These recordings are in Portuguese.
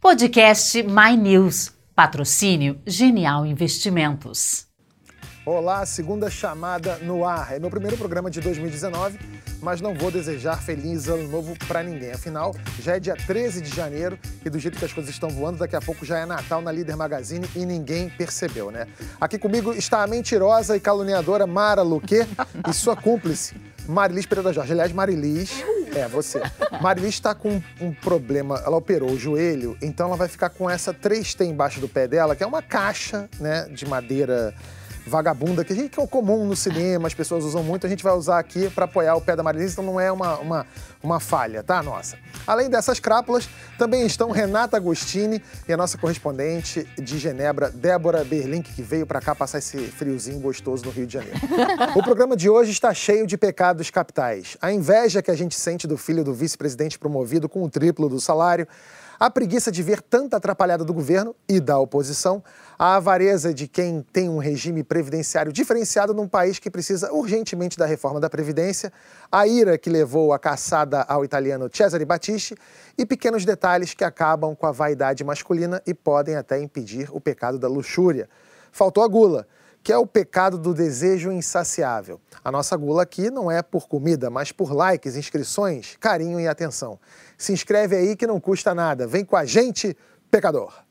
Podcast My News. Patrocínio Genial Investimentos. Olá, segunda chamada no ar. É meu primeiro programa de 2019, mas não vou desejar feliz ano novo para ninguém. Afinal, já é dia 13 de janeiro e do jeito que as coisas estão voando, daqui a pouco já é Natal na Líder Magazine e ninguém percebeu, né? Aqui comigo está a mentirosa e caluniadora Mara Luque e sua cúmplice, Marilis Pereira Jorge. Aliás, Marilis, é você. Marilis está com um problema, ela operou o joelho, então ela vai ficar com essa 3T embaixo do pé dela, que é uma caixa, né, de madeira vagabunda, que é comum no cinema, as pessoas usam muito, a gente vai usar aqui para apoiar o pé da Marilis, então não é uma, uma, uma falha, tá, nossa? Além dessas crápulas, também estão Renata Agostini e a nossa correspondente de Genebra, Débora Berlink, que veio para cá passar esse friozinho gostoso no Rio de Janeiro. o programa de hoje está cheio de pecados capitais. A inveja que a gente sente do filho do vice-presidente promovido com o triplo do salário, a preguiça de ver tanta atrapalhada do governo e da oposição, a avareza de quem tem um regime previdenciário diferenciado num país que precisa urgentemente da reforma da Previdência, a ira que levou a caçada ao italiano Cesare Battisti e pequenos detalhes que acabam com a vaidade masculina e podem até impedir o pecado da luxúria. Faltou a gula que é o pecado do desejo insaciável. A nossa gula aqui não é por comida, mas por likes, inscrições, carinho e atenção. Se inscreve aí que não custa nada. Vem com a gente, pecador!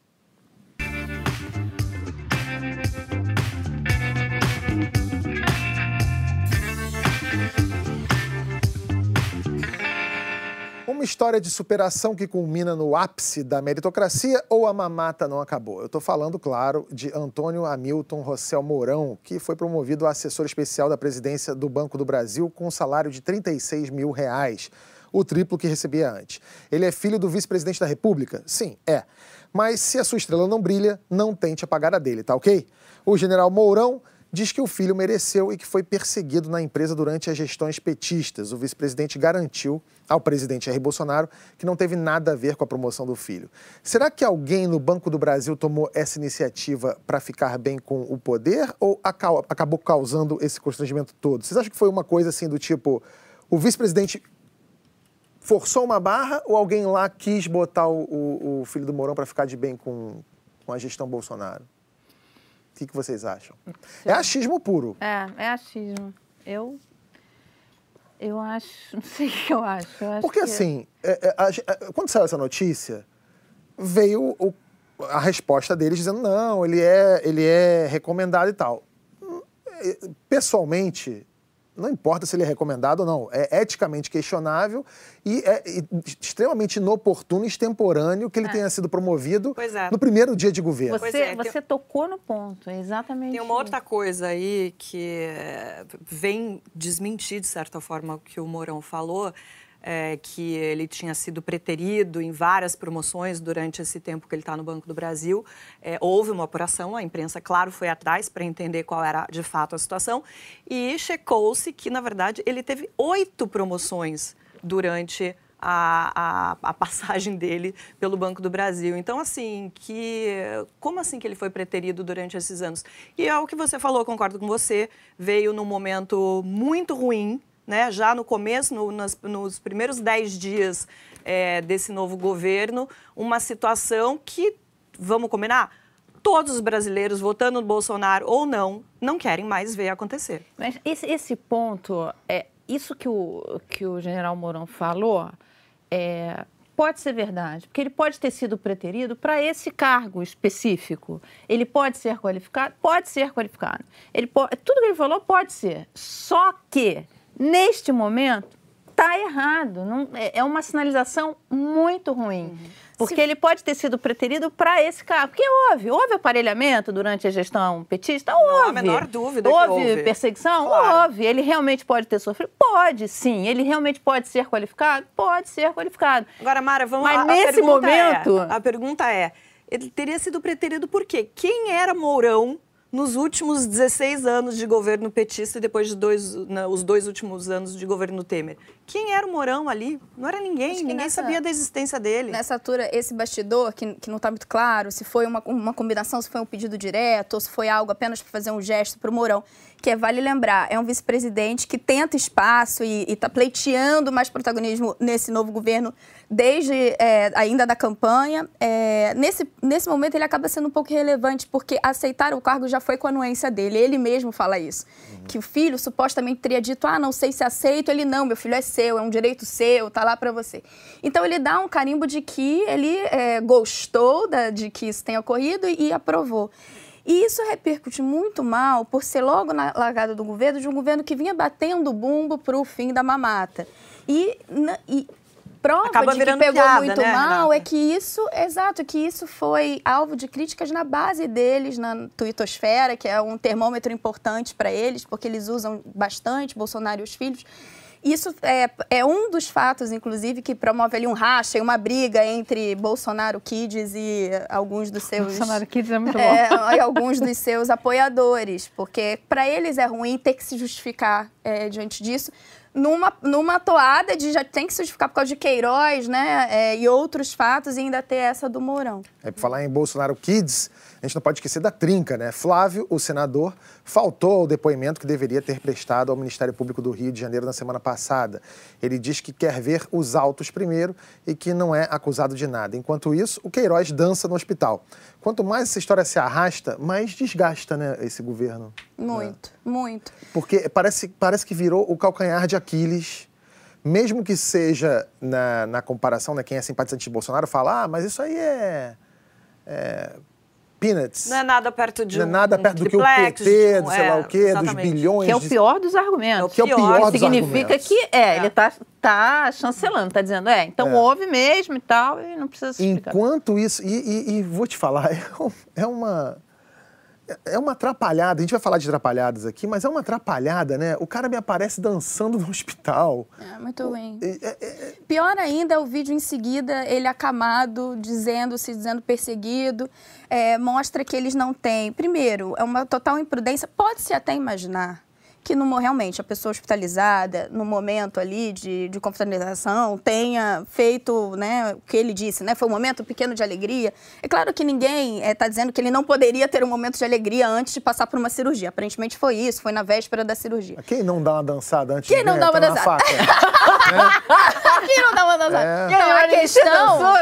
Uma história de superação que culmina no ápice da meritocracia ou a mamata não acabou? Eu estou falando, claro, de Antônio Hamilton Rossel Mourão, que foi promovido a assessor especial da presidência do Banco do Brasil com um salário de 36 mil reais, o triplo que recebia antes. Ele é filho do vice-presidente da República? Sim, é. Mas se a sua estrela não brilha, não tente apagar a dele, tá ok? O general Mourão diz que o filho mereceu e que foi perseguido na empresa durante as gestões petistas. O vice-presidente garantiu ao presidente Jair Bolsonaro que não teve nada a ver com a promoção do filho. Será que alguém no Banco do Brasil tomou essa iniciativa para ficar bem com o poder ou acabou causando esse constrangimento todo? Vocês acham que foi uma coisa assim do tipo o vice-presidente forçou uma barra ou alguém lá quis botar o, o, filho do Mourão para ficar de bem com, com a gestão Bolsonaro? Que, que vocês acham? Sim. É achismo puro. É, é achismo. Eu. Eu acho. Não sei o que eu acho. Eu acho Porque que... assim, é, é, a, quando saiu essa notícia, veio o, a resposta deles dizendo: não, ele é, ele é recomendado e tal. Hum, é, pessoalmente, não importa se ele é recomendado ou não, é eticamente questionável e é extremamente inoportuno e extemporâneo que ele é. tenha sido promovido é. no primeiro dia de governo. Você, é, você tem... tocou no ponto, é exatamente. Tem uma outra coisa aí que eh, vem desmentir, de certa forma, o que o Mourão falou, é, que ele tinha sido preterido em várias promoções durante esse tempo que ele está no Banco do Brasil. É, houve uma apuração, a imprensa, claro, foi atrás para entender qual era de fato a situação e checou-se que, na verdade, ele teve oito promoções durante a, a, a, passagem dele pelo Banco do Brasil. Então, assim, que como assim que ele foi preterido durante esses anos? E é o que você falou, concordo com você, veio num momento muito ruim né, já no começo, no, nas, nos primeiros dez dias é, desse novo governo, uma situação que, vamos combinar, todos os brasileiros, votando no Bolsonaro ou não, não querem mais ver acontecer. Mas esse, esse ponto, é, isso que o, que o general Mourão falou, é, pode ser verdade, porque ele pode ter sido preterido para esse cargo específico. Ele pode ser qualificado? Pode ser qualificado. Ele tudo que ele falou pode ser. Só que Neste momento, está errado. Não, é, é uma sinalização muito ruim. Uhum. Porque Se... ele pode ter sido preterido para esse cargo. Porque houve. Houve aparelhamento durante a gestão petista? Houve. Não há a menor dúvida houve. houve. perseguição? Claro. Houve. Ele realmente pode ter sofrido? Pode, sim. Ele realmente pode ser qualificado? Pode ser qualificado. Agora, Mara, vamos... Mas a, nesse a momento... É, a pergunta é, ele teria sido preterido por quê? Quem era Mourão nos últimos 16 anos de governo petista e depois de dois, né, os dois últimos anos de governo Temer. Quem era o Mourão ali? Não era ninguém, ninguém nessa, sabia da existência dele. Nessa altura, esse bastidor, que, que não está muito claro, se foi uma, uma combinação, se foi um pedido direto, ou se foi algo apenas para fazer um gesto para o Mourão, que é, vale lembrar, é um vice-presidente que tenta espaço e está pleiteando mais protagonismo nesse novo governo desde é, ainda da campanha. É, nesse, nesse momento ele acaba sendo um pouco irrelevante, porque aceitar o cargo já foi com a anuência dele. Ele mesmo fala isso. Uhum. Que o filho supostamente teria dito: ah, não sei se aceito. Ele, não, meu filho é seu, é um direito seu, tá lá para você. Então ele dá um carimbo de que ele é, gostou da, de que isso tenha ocorrido e, e aprovou. E isso repercute muito mal por ser logo na largada do governo, de um governo que vinha batendo bumbo para o fim da mamata. E, e prova Acaba de que pegou piada, muito né, mal Renata? é que isso, exato, que isso foi alvo de críticas na base deles, na twittosfera, que é um termômetro importante para eles, porque eles usam bastante, Bolsonaro e os filhos. Isso é, é um dos fatos, inclusive, que promove ali um racha e uma briga entre Bolsonaro Kids e alguns dos seus... Bolsonaro Kids é muito bom. É, e alguns dos seus apoiadores, porque para eles é ruim ter que se justificar é, diante disso, numa, numa toada de já tem que se justificar por causa de Queiroz, né, é, e outros fatos, e ainda ter essa do Mourão. É, por falar em Bolsonaro Kids, a gente não pode esquecer da trinca, né? Flávio, o senador, faltou ao depoimento que deveria ter prestado ao Ministério Público do Rio de Janeiro na semana passada. Ele diz que quer ver os autos primeiro e que não é acusado de nada. Enquanto isso, o Queiroz dança no hospital. Quanto mais essa história se arrasta, mais desgasta, né, esse governo. Muito, muito. Porque parece, parece que virou o calcanhar de Aquiles. Mesmo que seja na, na comparação, né, quem é simpatizante de Bolsonaro fala, ah, mas isso aí é, é peanuts. Não é nada perto de Não é um nada um perto do que o PT, um- do sei lá é, o quê, dos exatamente. bilhões. Que é o pior dos argumentos. Que é o pior dos Significa argumentos. que é, É. ele tá, tá chancelando, tá dizendo, é, então É. houve mesmo e tal, e não precisa se explicar. Enquanto isso, e, e- e vou te falar, é, um- é uma. É uma atrapalhada, a gente vai falar de atrapalhadas aqui, mas é uma atrapalhada, né? O cara me aparece dançando no hospital. É muito ruim. É- é- é- Pior ainda é o vídeo em seguida, ele acamado, dizendo, se dizendo perseguido, é, mostra que eles não têm. Primeiro, é uma total imprudência. Pode-se até imaginar que no, realmente a pessoa hospitalizada, no momento ali de, de confraternização, tenha feito né, o que ele disse, né? Foi um momento pequeno de alegria. É claro que ninguém está dizendo que ele não poderia ter um momento de alegria antes de passar por uma cirurgia. Aparentemente foi isso, foi na véspera da cirurgia. Quem não dá uma dançada antes Quem de não dá uma tá na dançada? faca? Quem não dá uma dançada? É. Não, a questão...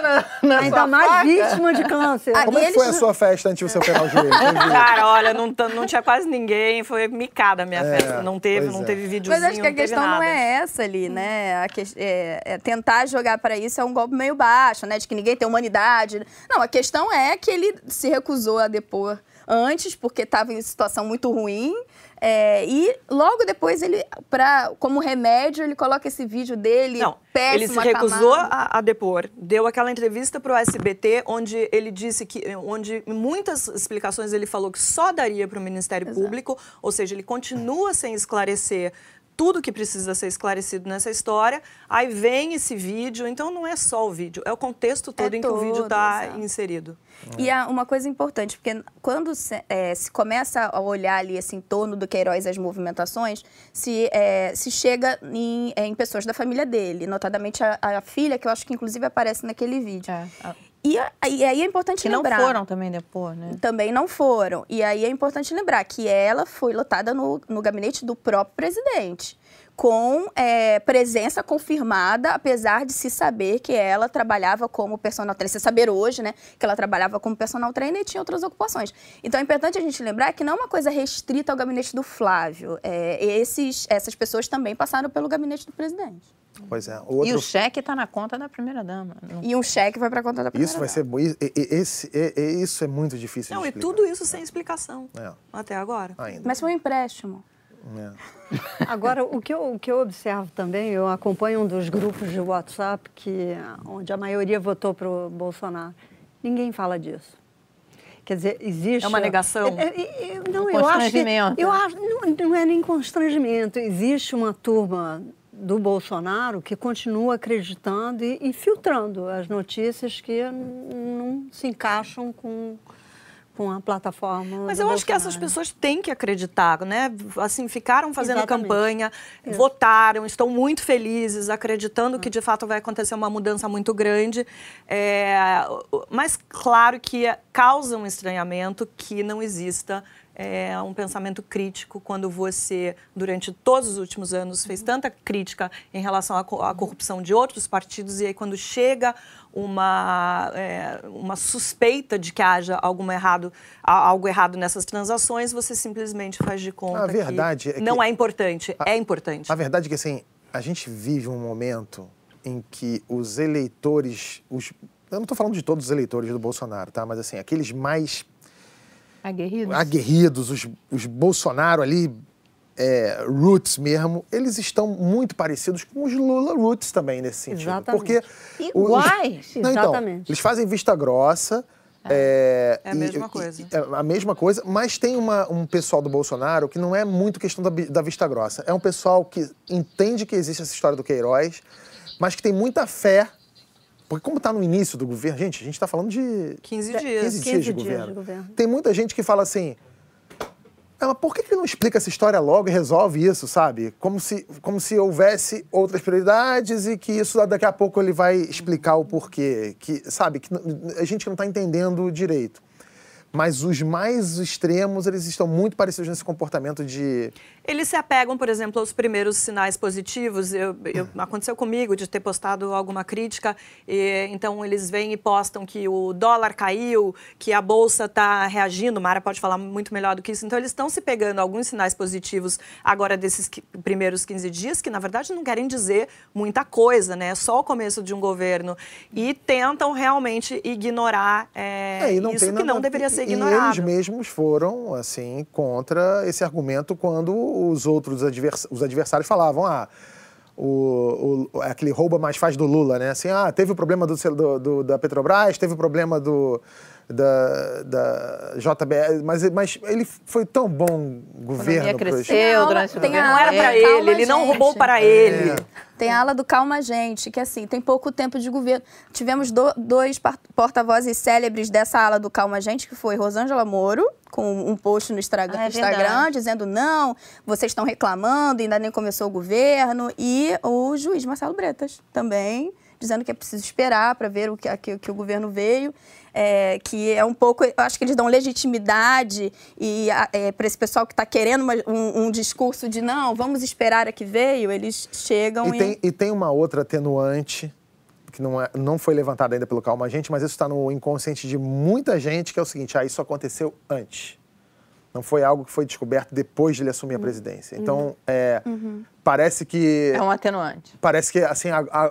Ainda mais vítima de câncer. Ah, Como é que foi a sua festa antes de você operar o joelho? Cara, olha, não, não tinha quase ninguém, foi micada a minha É, festa. Não teve, não é. teve videozinho, Mas acho que a não questão não nada. é essa ali, né? A que- é- é tentar jogar para isso é um golpe meio baixo, né? De que ninguém tem humanidade. Não, a questão é que ele se recusou a depor antes, porque estava em situação muito ruim. É, e logo depois ele, pra, como remédio, ele coloca esse vídeo dele Não, péssimo, ele se recusou a, a depor. Deu aquela entrevista para o SBT, onde ele disse que, onde em muitas explicações ele falou que só daria para o Ministério Público, ou seja, ele continua sem esclarecer tudo que precisa ser esclarecido nessa história. Aí vem esse vídeo, então não é só o vídeo, é o contexto todo em que o vídeo todo, está inserido. E há uma coisa importante, porque quando se, é, se começa a olhar ali esse entorno do Queiroz e as movimentações, se, é, se chega em, é, em pessoas da família dele, notadamente a, a filha, que eu acho que inclusive aparece naquele vídeo. É, E, aí é importante que não lembrar. foram também depois, né? Também não foram. E aí é importante lembrar que ela foi lotada no, no gabinete do próprio presidente, com é, presença confirmada, apesar de se saber que ela trabalhava como personal trainer. Se saber hoje, né, que ela trabalhava como personal trainer e tinha outras ocupações. Então é importante a gente lembrar que não é uma coisa restrita ao gabinete do Flávio. É, esses, essas pessoas também passaram pelo gabinete do presidente. Pois é. O E outro o cheque está na conta da primeira-dama. Não- E um cheque vai para conta da primeira Isso vai dama. ser. bo- Esse, e- e- isso é muito difícil Não, de e tudo isso sem explicação, É, até agora. ainda. Mas foi um empréstimo. É. Agora, o que, eu, o que eu observo também, eu acompanho um dos grupos de WhatsApp que, onde a maioria votou para o Bolsonaro. Ninguém fala disso. Quer dizer, existe... É uma negação? É, é, é, não, Um eu acho que... constrangimento. Eu acho, não, não é nem constrangimento. Existe uma turma do Bolsonaro que continua acreditando e, e filtrando as notícias que não se encaixam com, com a plataforma Mas eu acho que essas pessoas têm que acreditar, né? Assim, ficaram fazendo Exatamente. campanha, votaram, estão muito felizes, acreditando que de fato vai acontecer uma mudança muito grande. É, mas claro que causa um estranhamento que não exista é, um pensamento crítico quando você, durante todos os últimos anos, fez tanta crítica em relação à, à corrupção de outros partidos, e aí quando chega uma, é, uma suspeita de que haja algum errado, algo errado nessas transações, você simplesmente faz de conta a verdade que é não que, é importante. A, é importante. A verdade é que assim, a gente vive um momento em que os eleitores, os, eu não estou falando de todos os eleitores do Bolsonaro, tá? Mas assim, aqueles mais Aguerridos. Aguerridos, os, os Bolsonaro ali, é, roots mesmo, eles estão muito parecidos com os Lula roots também nesse sentido. Exatamente. Porque Iguais. Os, não, então, Exatamente. eles fazem vista grossa. É, é a mesma e, coisa. E, é a mesma coisa, mas tem uma, um pessoal do Bolsonaro que não é muito questão da, da vista grossa. É um pessoal que entende que existe essa história do Queiroz, mas que tem muita fé porque como está no início do governo, gente, a gente está falando de 15 dias, 15 dias, 15 dias, de, dias governo. de, governo. Tem muita gente que fala assim, mas por que, que não explica essa história logo e resolve isso, sabe? Como se, como se houvesse outras prioridades e que isso daqui a pouco ele vai explicar o porquê. Que, sabe? Que a gente não está entendendo direito. Mas os mais extremos, eles estão muito parecidos nesse comportamento de eles se apegam, por exemplo, aos primeiros sinais positivos. Eu, eu, aconteceu comigo de ter postado alguma crítica, e, então eles vêm e postam que o dólar caiu, que a bolsa está reagindo. Mara pode falar muito melhor do que isso. Então eles estão se pegando alguns sinais positivos agora desses primeiros 15 dias, que na verdade não querem dizer muita coisa, né? É só o começo de um governo. E tentam realmente ignorar é, é, isso que não deveria ser ignorado. E eles mesmos foram, assim, contra esse argumento quando os outros advers os adversários falavam, ah, o, o, aquele rouba mais faz do Lula, né? Assim, ah, teve o problema do, do, do da Petrobras, teve o problema do, da, da JBS, mas, mas ele foi tão bom governo. cresceu durante tem Não era para ele, ele não roubou para ele. É. Tem a ala do Calma Gente, que assim, tem pouco tempo de governo. Tivemos do, dois porta-vozes célebres dessa ala do Calma Gente, que foi Rosângela Moro, com um post no Instagram, ah, é Instagram dizendo não, vocês estão reclamando, ainda nem começou o governo, e o juiz Marcelo Bretas também dizendo que é preciso esperar para ver o que, que, que o governo veio é, que é um pouco, eu acho que eles dão legitimidade e é, para esse pessoal que está querendo uma, um, um, discurso de não, vamos esperar a que veio, eles chegam e, e... Tem, e tem uma outra atenuante que não, é, não foi levantada ainda pelo Calma Gente, mas isso está no inconsciente de muita gente, que é o seguinte, ah, isso aconteceu antes. Não foi algo que foi descoberto depois de ele assumir a presidência. Então, uhum. é, uhum parece que. É um atenuante. Parece que, assim,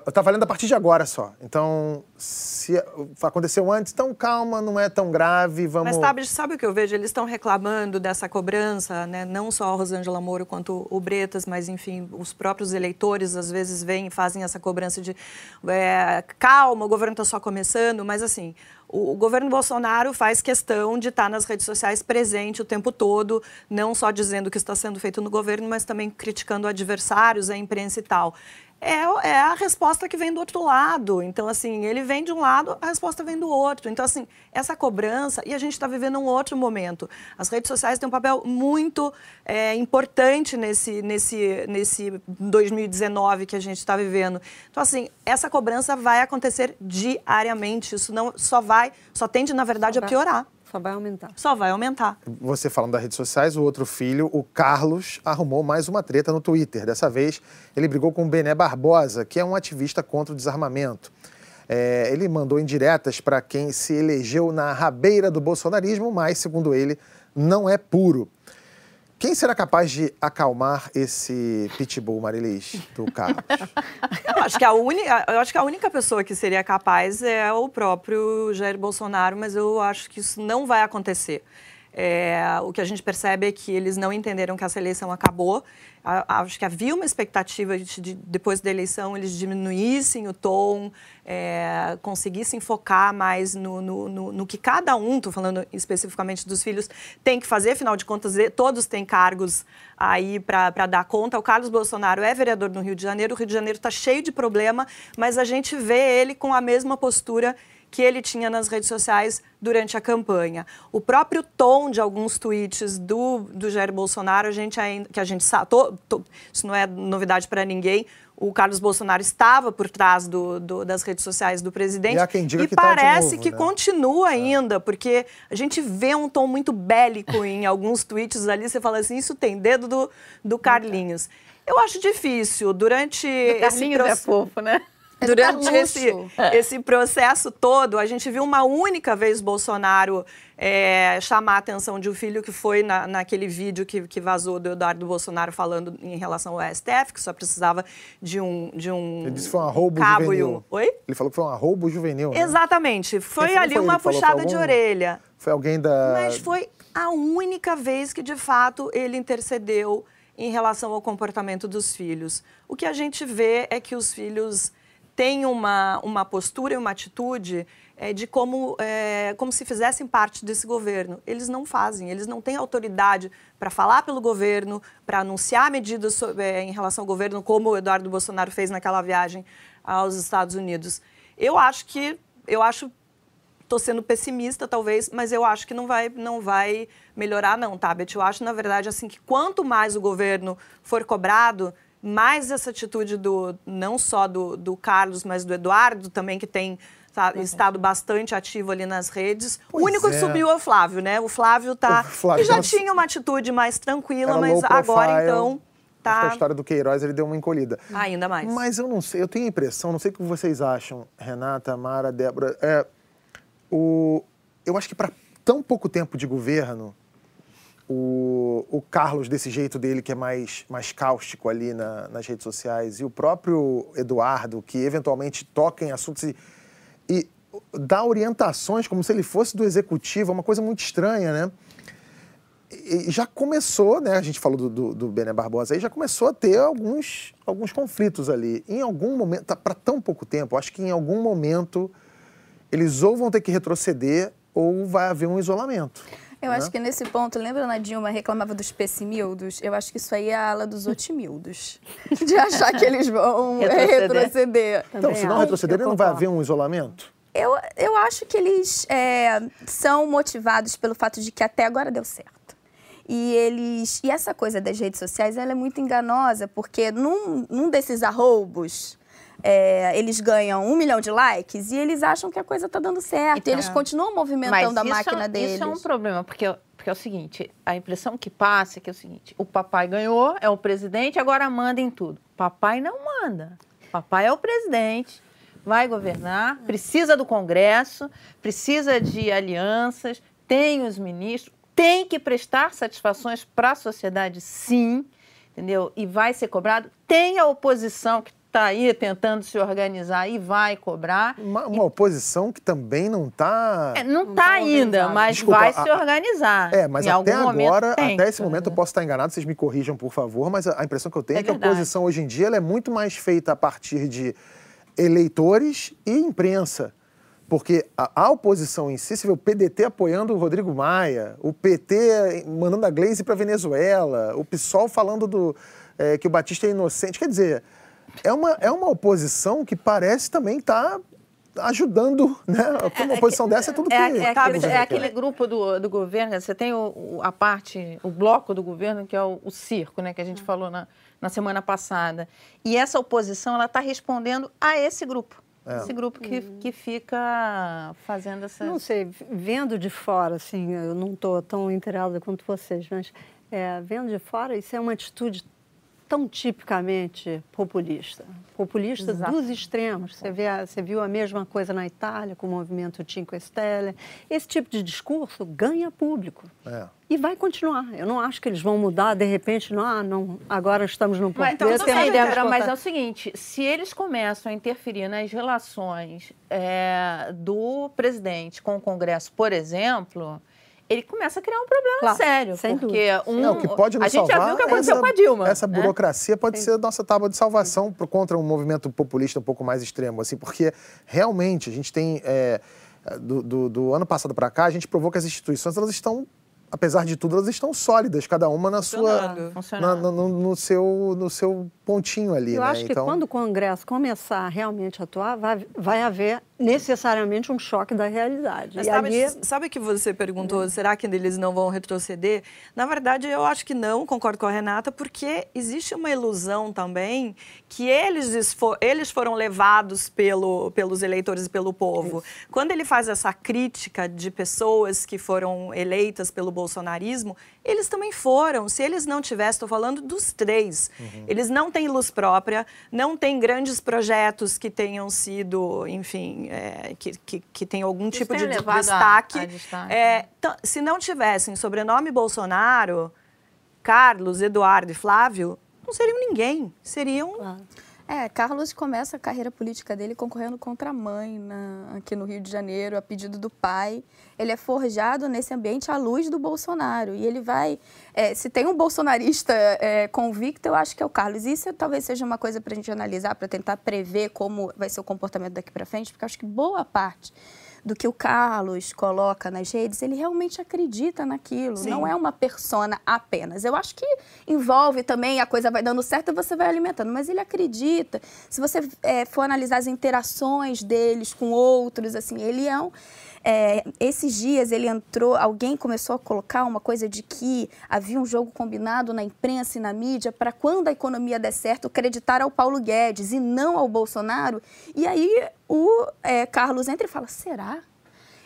está valendo a partir de agora só. Então, se aconteceu antes, então calma, não é tão grave, vamos. Mas sabe, sabe o que eu vejo? Eles estão reclamando dessa cobrança, né? Não só a Rosângela Moro quanto o Bretas, mas, enfim, os próprios eleitores às vezes vêm e fazem essa cobrança de é, calma, o governo está só começando, mas assim. O, governo Bolsonaro faz questão de estar nas redes sociais presente o tempo todo, não só dizendo o que está sendo feito no governo, mas também criticando adversários, a imprensa e tal. É, é, a resposta que vem do outro lado. Então, assim, ele vem de um lado, a resposta vem do outro. Então, assim, essa cobrança, e a gente está vivendo um outro momento. As redes sociais têm um papel muito é, importante nesse, nesse, nesse 2019 que a gente está vivendo. Então, assim, essa cobrança vai acontecer diariamente. Isso não só vai, só tende, na verdade, a piorar. Só vai aumentar. Só vai aumentar. Você falando das redes sociais, o outro filho, o Carlos, arrumou mais uma treta no Twitter. Dessa vez, ele brigou com o Bené Barbosa, que é um ativista contra o desarmamento. É, ele mandou indiretas para quem se elegeu na rabeira do bolsonarismo, mas, segundo ele, não é puro. Quem será capaz de acalmar esse pitbull, Marilis, do Carlos? eu, acho que a única, eu acho que a única pessoa que seria capaz é o próprio Jair Bolsonaro, mas eu acho que isso não vai acontecer. É, o que a gente percebe é que eles não entenderam que essa eleição acabou. acho que havia uma expectativa de, de, depois da eleição, eles diminuíssem o tom, é, conseguissem focar mais no, no, no, no que cada um, estou falando especificamente dos filhos, tem que fazer. Afinal de contas, todos têm cargos aí para dar conta. O Carlos Bolsonaro é vereador no Rio de Janeiro. O Rio de Janeiro está cheio de problema, mas a gente vê ele com a mesma postura que ele tinha nas redes sociais durante a campanha. O próprio tom de alguns tweets do, do Jair Bolsonaro, a gente ainda, que a gente sabe, isso não é novidade para ninguém, o Carlos Bolsonaro estava por trás do, do, das redes sociais do presidente. E, há quem diga e que parece tá novo, que né? continua ainda, porque a gente vê um tom muito bélico em alguns tweets ali. Você fala assim: isso tem dedo do, do Carlinhos. Eu acho difícil. Durante. esse Carlinhos é proce- fofo, né? Durante Tá esse, luxo. esse processo todo, a gente viu uma única vez Bolsonaro é, chamar a atenção de um filho que foi na, naquele vídeo que, que vazou do Eduardo Bolsonaro falando em relação ao STF, que só precisava de um, de um Ele disse que foi um arrobo cabo juvenil. um... Oi? Ele falou que foi um arrobo juvenil. né? Exatamente. Foi ali Foi uma puxada de orelha. Foi alguém da. Mas foi a única vez que, de fato, ele intercedeu em relação ao comportamento dos filhos. O que a gente vê é que os filhos têm uma, uma postura e uma atitude é, de como, é, como se fizessem parte desse governo. Eles não fazem, eles não têm autoridade para falar pelo governo, para anunciar medidas so- é, em relação ao governo, como o Eduardo Bolsonaro fez naquela viagem aos Estados Unidos. Eu acho que, eu acho Estou sendo pessimista, talvez, mas eu acho que não vai, não vai melhorar, não, tá, Beth? Eu acho, na verdade, assim, que quanto mais o governo for cobrado, mais essa atitude do não só do, do Carlos, mas do Eduardo também, que tem tá, estado bastante ativo ali nas redes. Pois o único é. que subiu é o Flávio, né? O Flávio tá. O Flávio que já tinha uma atitude mais tranquila, mas agora então mas Com a tá história do Queiroz, ele deu uma encolhida. ainda mais. Mas eu não sei, eu tenho a impressão, não sei o que vocês acham, Renata, Mara, Débora. É, o, eu acho que para tão pouco tempo de governo, o, o Carlos, desse jeito dele, que é mais, mais cáustico ali na- nas redes sociais, e o próprio Eduardo, que eventualmente toca em assuntos e, e dá orientações como se ele fosse do executivo, é uma coisa muito estranha, né? E já começou, né? A gente falou do, do, do Bené Barbosa aí, já começou a ter alguns, alguns conflitos ali. Em algum momento, tá, para tão pouco tempo, acho que em algum momento eles ou vão ter que retroceder ou vai haver um isolamento. Eu né? acho que nesse ponto, lembra na Dilma reclamava dos pessimildos? Eu acho que isso aí é a ala dos otimildos. De achar que eles vão é, Retroceder. retroceder. Então, se não retroceder, não vai haver um isolamento? Eu, eu acho que eles é, são motivados pelo fato de que até agora deu certo. E eles e essa coisa das redes sociais ela é muito enganosa, porque num, num desses arroubos, é, eles ganham um milhão de likes e eles acham que a coisa tá dando certo. Então, e eles continuam movimentando a isso, máquina é- deles. Isso é um problema, porque, porque é o seguinte, a impressão que passa é que é o seguinte, o papai ganhou, é o presidente, agora manda em tudo. Papai não manda. Papai é o presidente, vai governar, precisa do Congresso, precisa de alianças, tem os ministros, tem que prestar satisfações para a sociedade, sim, entendeu? E vai ser cobrado. Tem a oposição que está aí tentando se organizar e vai cobrar. Uma, uma oposição que também não está. É, não está ainda, organizado. mas Desculpa, vai a- se organizar. É, mas Em até agora, tem até esse momento, eu organizar. posso estar enganado, vocês me corrijam, por favor, mas a impressão que eu tenho é, É que a oposição hoje em dia ela é muito mais feita a partir de eleitores e imprensa. Porque a, a oposição em si, você vê o PDT apoiando o Rodrigo Maia, o PT mandando a Gleisi para Venezuela, o PSOL falando do, eh, que o Batista é inocente. Quer dizer, é uma, é uma oposição que parece também estar ajudando, né? Porque uma oposição dessa é tudo que... É, é Tá, aquele, é aquele grupo do, do governo, você tem o- o- a parte, o bloco do governo, que é o, o circo, né, que a gente falou na, na semana passada. E essa oposição, ela está respondendo a esse grupo. É. Esse grupo que, que fica fazendo essa... Não sei, vendo de fora, assim, eu não estou tão inteirada quanto vocês, mas é, vendo de fora, isso é uma atitude tão tipicamente populista. Populista Exato. dos extremos. Você, vê, a- você viu a mesma coisa na Itália, com o movimento Cinque Stelle. Esse tipo de discurso ganha público. É. E vai continuar. Eu não acho que eles vão mudar, de repente, não, ah, não agora estamos no Mas, então, que Débora, mas é o seguinte, se eles começam a interferir nas relações é, do presidente com o Congresso, por exemplo, ele começa a criar um problema Claro, sério. sem porque um, É, o que pode nos a gente já salvar viu o que aconteceu essa, com a Dilma. Essa né? burocracia pode ser a nossa tábua de salvação pro- contra um movimento populista um pouco mais extremo, assim, porque realmente a gente tem é, do, do- do ano passado para cá a gente provou que as instituições elas estão apesar de tudo elas estão sólidas cada uma na sua Funcionando. Na- no, no- no seu no seu pontinho ali, Eu né? acho que então, quando o Congresso começar realmente a atuar, vai, vai haver necessariamente um choque da realidade. Mas e sabe, ali, sabe que você perguntou, Uhum. será que eles não vão retroceder? Na verdade, eu acho que não, concordo com a Renata, porque existe uma ilusão também que eles, eles foram levados pelo, pelos eleitores e pelo povo. Quando ele faz essa crítica de pessoas que foram eleitas pelo bolsonarismo, eles também foram. Se eles não tivessem, estou falando dos três, eles não têm luz própria, não têm grandes projetos que tenham sido, enfim, é, que, que, que tenham algum Isso tipo tem de levado a- destaque. a destaque, É, se não tivessem sobrenome Bolsonaro, Carlos, Eduardo e Flávio, não seriam ninguém. Seriam. É, Carlos começa a carreira política dele concorrendo contra a mãe na- aqui no Rio de Janeiro, a pedido do pai. Ele é forjado nesse ambiente à luz do Bolsonaro. E ele vai. é, se tem um bolsonarista é, convicto, eu acho que é o Carlos. Isso talvez seja uma coisa para a gente analisar, para tentar prever como vai ser o comportamento daqui para frente, porque acho que boa parte do que o Carlos coloca nas redes, ele realmente acredita naquilo. Sim. Não é uma persona apenas. Eu acho que envolve também, a coisa vai dando certo e você vai alimentando, mas ele acredita. Se você eh, for analisar as interações deles com outros, assim, ele é um. Eh, esses dias ele entrou, alguém começou a colocar uma coisa de que havia um jogo combinado na imprensa e na mídia para quando a economia der certo, acreditar ao Paulo Guedes e não ao Bolsonaro. E aí o eh, Carlos entra e fala: será?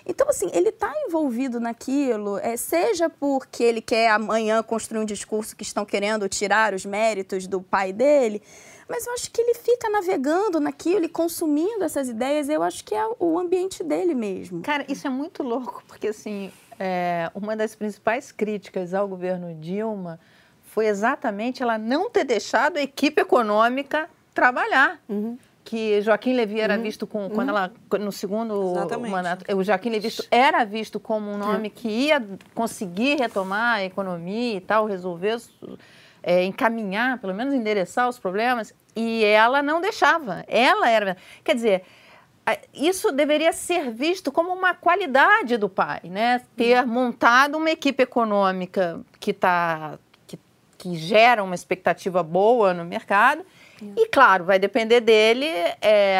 Então, assim, ele está envolvido naquilo, é, seja porque ele quer amanhã construir um discurso que estão querendo tirar os méritos do pai dele, mas eu acho que ele fica navegando naquilo e consumindo essas ideias, eu acho que é o ambiente dele mesmo. Cara, isso é muito louco, porque assim, é, uma das principais críticas ao governo Dilma foi exatamente ela não ter deixado a equipe econômica trabalhar. Que Joaquim Levy era visto com, quando ela, no segundo Exatamente. mandato, o Joaquim Levy era visto como um nome que ia conseguir retomar a economia e tal, resolver, é, encaminhar, pelo menos endereçar os problemas, e ela não deixava. Ela era. Quer dizer, isso deveria ser visto como uma qualidade do pai, né? Ter montado uma equipe econômica que, tá, que, que gera uma expectativa boa no mercado. E, claro, vai depender dele é,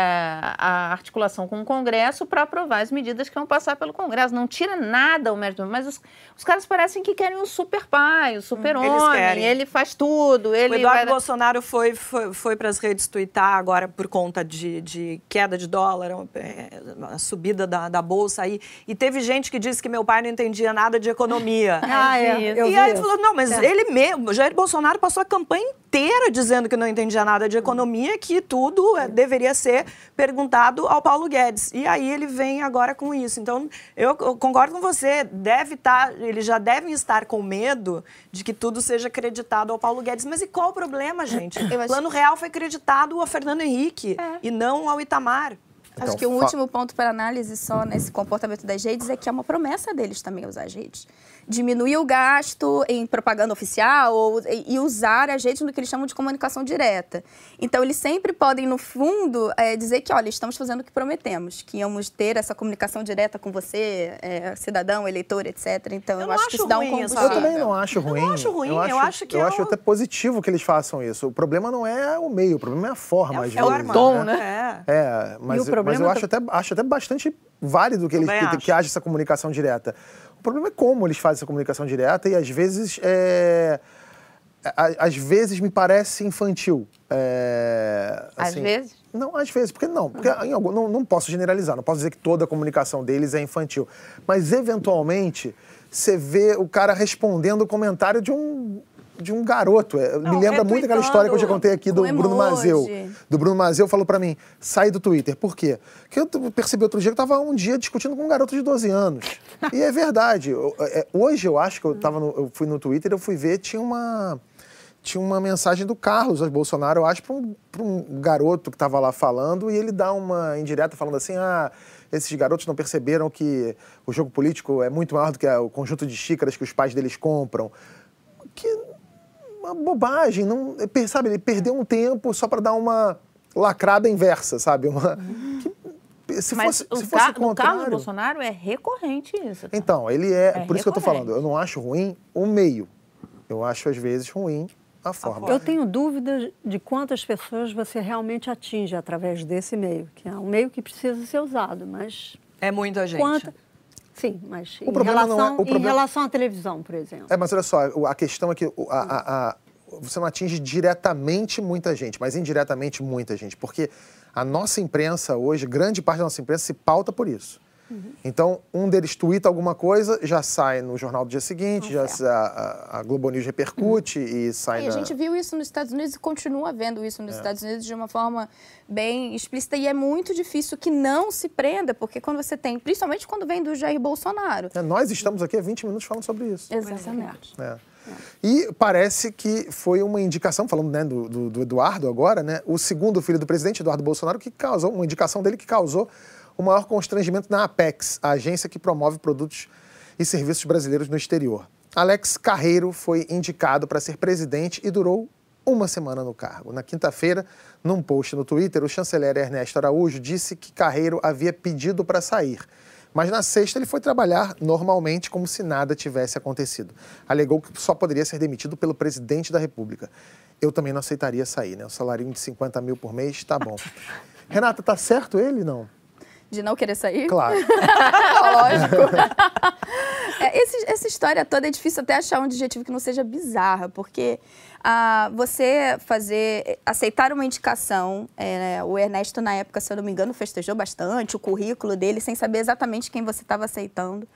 a articulação com o Congresso para aprovar as medidas que vão passar pelo Congresso. Não tira nada o mérito, mas os, os caras parecem que querem o super pai, o super homem. Ele faz tudo. Ele O Eduardo vai... Bolsonaro foi, foi, foi para as redes twittar agora por conta de, de queda de dólar, é, a subida da, da bolsa aí. E teve gente que disse que meu pai não entendia nada de economia. Ah, é, eu e vi aí ele isso. falou, não, mas É. ele mesmo, Jair Bolsonaro passou a campanha inteira dizendo que não entendia nada de economia, que tudo eh, deveria ser perguntado ao Paulo Guedes. E aí ele vem agora com isso. Então, eu, eu concordo com você, deve estar, eles já devem estar com medo de que tudo seja acreditado ao Paulo Guedes. Mas e qual o problema, gente? O acho- plano real foi acreditado ao Fernando Henrique e não ao Itamar. Acho Então, que um fa- último ponto para análise só nesse comportamento das redes é que é uma promessa deles também usar as redes. Diminuir o gasto em propaganda oficial ou, e usar as redes no que eles chamam de comunicação direta. Então, eles sempre podem, no fundo, eh, dizer que, olha, estamos fazendo o que prometemos, que íamos ter essa comunicação direta com você, eh, cidadão, eleitor, etc. Então, Eu eu, acho que isso dá um combustível. Eu também não acho ruim. não acho ruim, eu acho que eu é acho o- até positivo que eles façam isso. O problema não é o meio, o problema é a forma, às é o vezes. forma, tom, né? É, E o mas, mas eu é acho até, acho até bastante válido que, eles, que, que haja essa comunicação direta. O problema é como eles fazem essa comunicação direta e às vezes é, às vezes me parece infantil. É, Às assim, vezes? Não, às vezes, porque não, porque em algum- não, não posso generalizar, não posso dizer que toda a comunicação deles é infantil. Mas, eventualmente, você vê o cara respondendo o comentário de um, de um garoto. É, me Não, lembra muito aquela história que eu já contei aqui do Bruno. Mazeu. Do Bruno Mazeu falou pra mim, sai do Twitter. Por quê? Porque eu percebi outro dia que eu tava um dia discutindo com um garoto de 12 anos. E é verdade. Eu- é, hoje eu acho que eu, tava no- eu fui no Twitter, eu fui ver, tinha uma tinha uma mensagem do Carlos Bolsonaro, eu acho, para um, um garoto que estava lá falando, e ele dá uma indireta falando assim: ah, esses garotos não perceberam que o jogo político é muito maior do que o conjunto de xícaras que os pais deles compram. Que uma bobagem, não, é, sabe? Ele perdeu um tempo só para dar uma lacrada inversa, sabe? Uma, que- se Mas fosse, o, se fosse Ca- o no contrário... Carlos Bolsonaro é recorrente isso. tá? Então, ele é. É por isso que eu tô recorrente. falando, eu não acho ruim o meio. Eu acho, às vezes, ruim a forma. Eu tenho dúvidas de quantas pessoas você realmente atinge através desse meio, que é um meio que precisa ser usado, mas... É muita gente. Quanta... Sim, mas O em, problema não é- relação, o problema- em relação à televisão, por exemplo. É, mas olha só, a questão é que a- a- a- você não atinge diretamente muita gente, mas indiretamente muita gente, porque a nossa imprensa hoje, grande parte da nossa imprensa se pauta por isso. Então, um deles tuita alguma coisa, já sai no jornal do dia seguinte, já, certo. a, a- a Globo News repercute e sai E a na... gente viu isso nos Estados Unidos e continua vendo isso nos Estados Unidos de uma forma bem explícita. E é muito difícil que não se prenda, porque quando você tem, principalmente quando vem do Jair Bolsonaro. É, nós estamos aqui há 20 minutos falando sobre isso. Exatamente. É. E parece que foi uma indicação, falando né, do, do- do Eduardo agora, né, o segundo filho do presidente, Eduardo Bolsonaro, que causou, uma indicação dele que causou o maior constrangimento na Apex, a agência que promove produtos e serviços brasileiros no exterior. Alex Carreiro foi indicado para ser presidente e durou uma semana no cargo. Na quinta-feira, num post no Twitter, o chanceler Ernesto Araújo disse que Carreiro havia pedido para sair. Mas na sexta ele foi trabalhar normalmente, como se nada tivesse acontecido. Alegou que só poderia ser demitido pelo presidente da República. Eu também não aceitaria sair, né? O salarinho de 50 mil por mês, tá bom. Renata, tá certo ele não? De não querer sair? Claro. Lógico. É, esse- essa história toda é difícil até achar um adjetivo que não seja bizarra, porque ah, você fazer, aceitar uma indicação, é, o Ernesto, na época, se eu não me engano, festejou bastante o currículo dele, sem saber exatamente quem você estava aceitando.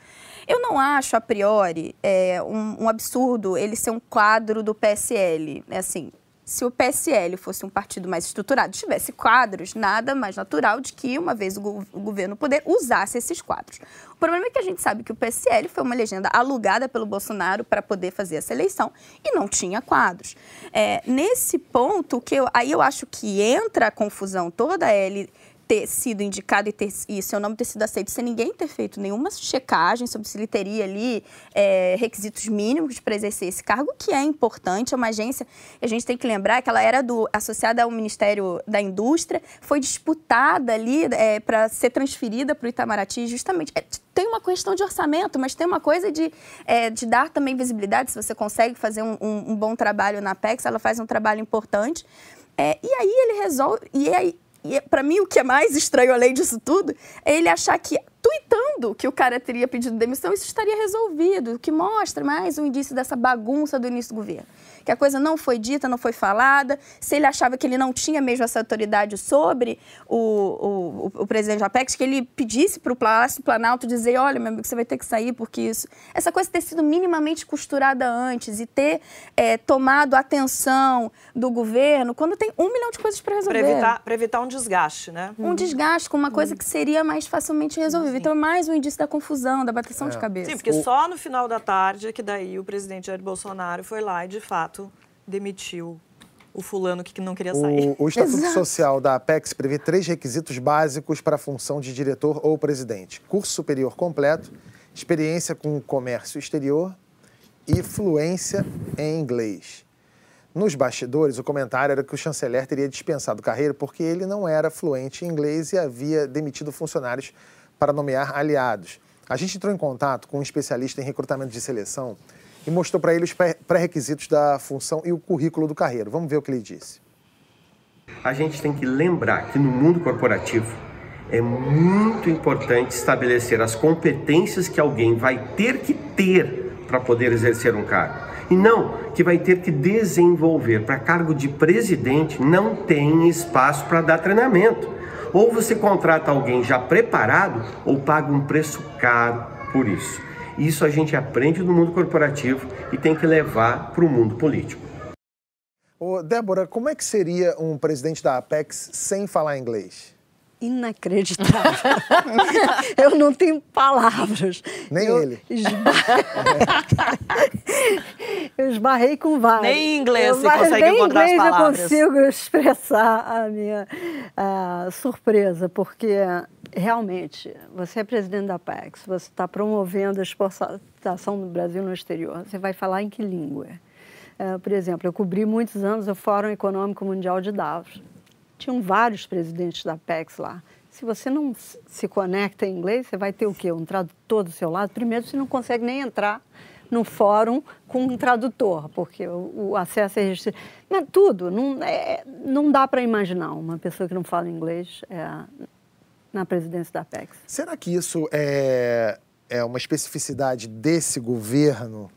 Eu não acho, a priori, é, um, um absurdo ele ser um quadro do PSL. É assim, se o PSL fosse um partido mais estruturado, tivesse quadros, nada mais natural de que, uma vez o, go- o governo poder, usasse esses quadros. O problema é que a gente sabe que o PSL foi uma legenda alugada pelo Bolsonaro para poder fazer essa eleição e não tinha quadros. É, nesse ponto, que eu- aí eu acho que entra a confusão toda, ele ter sido indicado e, ter, e seu nome ter sido aceito sem ninguém ter feito nenhuma checagem sobre se ele teria ali é, requisitos mínimos para exercer esse cargo, que é importante, é uma agência, a gente tem que lembrar que ela era do, associada ao Ministério da Indústria, foi disputada ali para ser transferida para o Itamaraty, justamente. É, tem uma questão de orçamento, mas tem uma coisa de, é, de dar também visibilidade, se você consegue fazer um, um- um bom trabalho na Apex, ela faz um trabalho importante. É, e aí ele resolve. E aí, e para mim, o que é mais estranho além disso tudo é ele achar que, tuitando que o cara teria pedido demissão, isso estaria resolvido, o que mostra mais um indício dessa bagunça do início do governo. Que a coisa não foi dita, não foi falada. Se ele achava que ele não tinha mesmo essa autoridade sobre o, o, o- o presidente da Apex, que ele pedisse para o Palácio Planalto dizer: olha, meu amigo, você vai ter que sair porque isso. Essa coisa ter sido minimamente costurada antes e ter eh, tomado a atenção do governo quando tem um milhão de coisas para resolver Para evitar, evitar um desgaste, né? um desgaste com uma coisa que seria mais facilmente resolvível. Então, é mais um indício da confusão, da bateção de cabeça. Sim, porque só no final da tarde é que daí o presidente Jair Bolsonaro foi lá e, de fato, demitiu o fulano que não queria sair. O, o Estatuto Exato. Social da Apex prevê três requisitos básicos para a função de diretor ou presidente: curso superior completo, experiência com o comércio exterior e fluência em inglês. Nos bastidores, o comentário era que o chanceler teria dispensado Carreiro porque ele não era fluente em inglês e havia demitido funcionários para nomear aliados. A gente entrou em contato com um especialista em recrutamento de seleção e mostrou para ele os pré- pré-requisitos da função e o currículo do Carreiro. Vamos ver o que ele disse. A gente tem que lembrar que no mundo corporativo é muito importante estabelecer as competências que alguém vai ter que ter para poder exercer um cargo. E não que vai ter que desenvolver. Para cargo de presidente não tem espaço para dar treinamento. Ou você contrata alguém já preparado ou paga um preço caro por isso. Isso a gente aprende no mundo corporativo e tem que levar para o mundo político. Ô, Débora, como é que seria um presidente da Apex sem falar inglês? Inacreditável. eu não tenho palavras. Nem eu ele. eu esbarrei com vários. Nem em inglês Eu- você consegue nem em encontrar as inglês palavras. eu consigo expressar a minha ah, surpresa, porque realmente você é presidente da PEX, você está promovendo a exportação do Brasil no exterior. Você vai falar em que língua? Ah, por exemplo, eu cobri muitos anos o Fórum Econômico Mundial de Davos. Tinham vários presidentes da PEX lá. Se você não se conecta em inglês, você vai ter o quê? Um tradutor do seu lado? Primeiro, você não consegue nem entrar no fórum com um tradutor, porque o, acesso é restrito. Mas tudo, não, é, não dá para imaginar uma pessoa que não fala inglês é, na presidência da Apex. Será que isso é, é uma especificidade desse governo?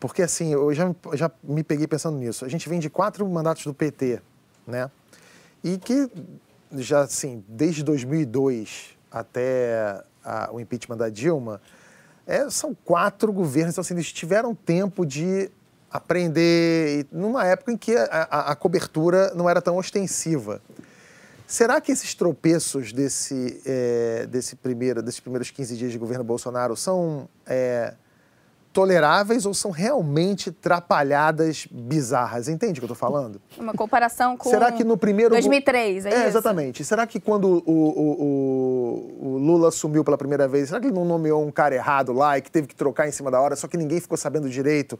Porque, assim, eu já, já me peguei pensando nisso. A gente vem de quatro mandatos do PT, né? E que já, assim, desde 2002 até a, o impeachment da Dilma, é, são quatro governos, então, assim, eles tiveram tempo de aprender, numa época em que a, a, a cobertura não era tão ostensiva. Será que esses tropeços desse, é, desse primeiro, desses primeiros 15 dias de governo Bolsonaro são é, toleráveis ou são realmente trapalhadas bizarras? Entende o que eu estou falando? Uma comparação com Será que no primeiro 2003, é, é isso? exatamente. Será que quando o, o, o, o, Lula assumiu pela primeira vez, será que ele não nomeou um cara errado lá e que teve que trocar em cima da hora, só que ninguém ficou sabendo direito,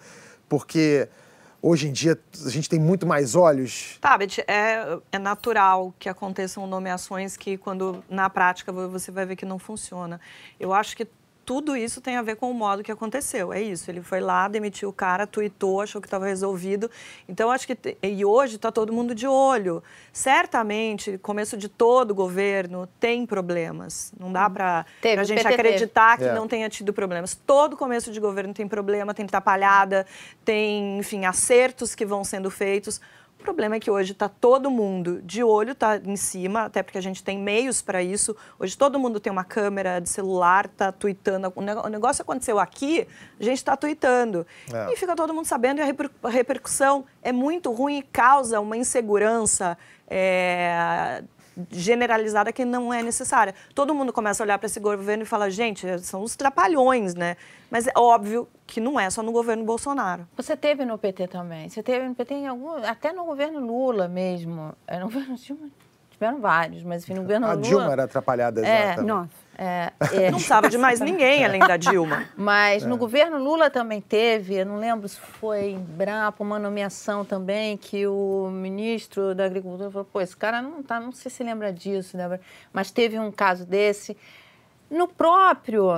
porque hoje em dia a gente tem muito mais olhos. Tá, Beth, é, é natural que aconteçam nomeações que, quando na prática você vai ver que não funciona. Eu acho que tudo isso tem a ver com o modo que aconteceu. É isso. Ele foi lá, demitiu o cara, tuitou, achou que estava resolvido. Então, acho que. E hoje está todo mundo de olho. Certamente, começo de todo o governo tem problemas. Não dá para a gente PTT. acreditar que é. não tenha tido problemas. Todo começo de governo tem problema, tem atrapalhada, tem, enfim, acertos que vão sendo feitos. O problema é que hoje está todo mundo de olho, está em cima, até porque a gente tem meios para isso. Hoje todo mundo tem uma câmera de celular, está tweetando. O negócio aconteceu aqui, a gente está tweetando. É. E fica todo mundo sabendo e a, reper a repercussão é muito ruim e causa uma insegurança. É, generalizada que não é necessária. Todo mundo começa a olhar para esse governo e fala, gente, são os trapalhões, né? Mas é óbvio que não é só no governo Bolsonaro. Você teve no PT também. Você teve no PT em algum, até no governo Lula mesmo. É, no governo Dilma tiveram vários, mas enfim, no governo a Lula. A Dilma era atrapalhada, é, Nossa. É, é. Não precisava de mais ninguém além da Dilma. Mas no é. governo Lula também teve, eu não lembro se foi em Brapa, uma nomeação também, que o ministro da Agricultura falou, pô, esse cara não tá, não sei se lembra disso, né? mas teve um caso desse. No próprio,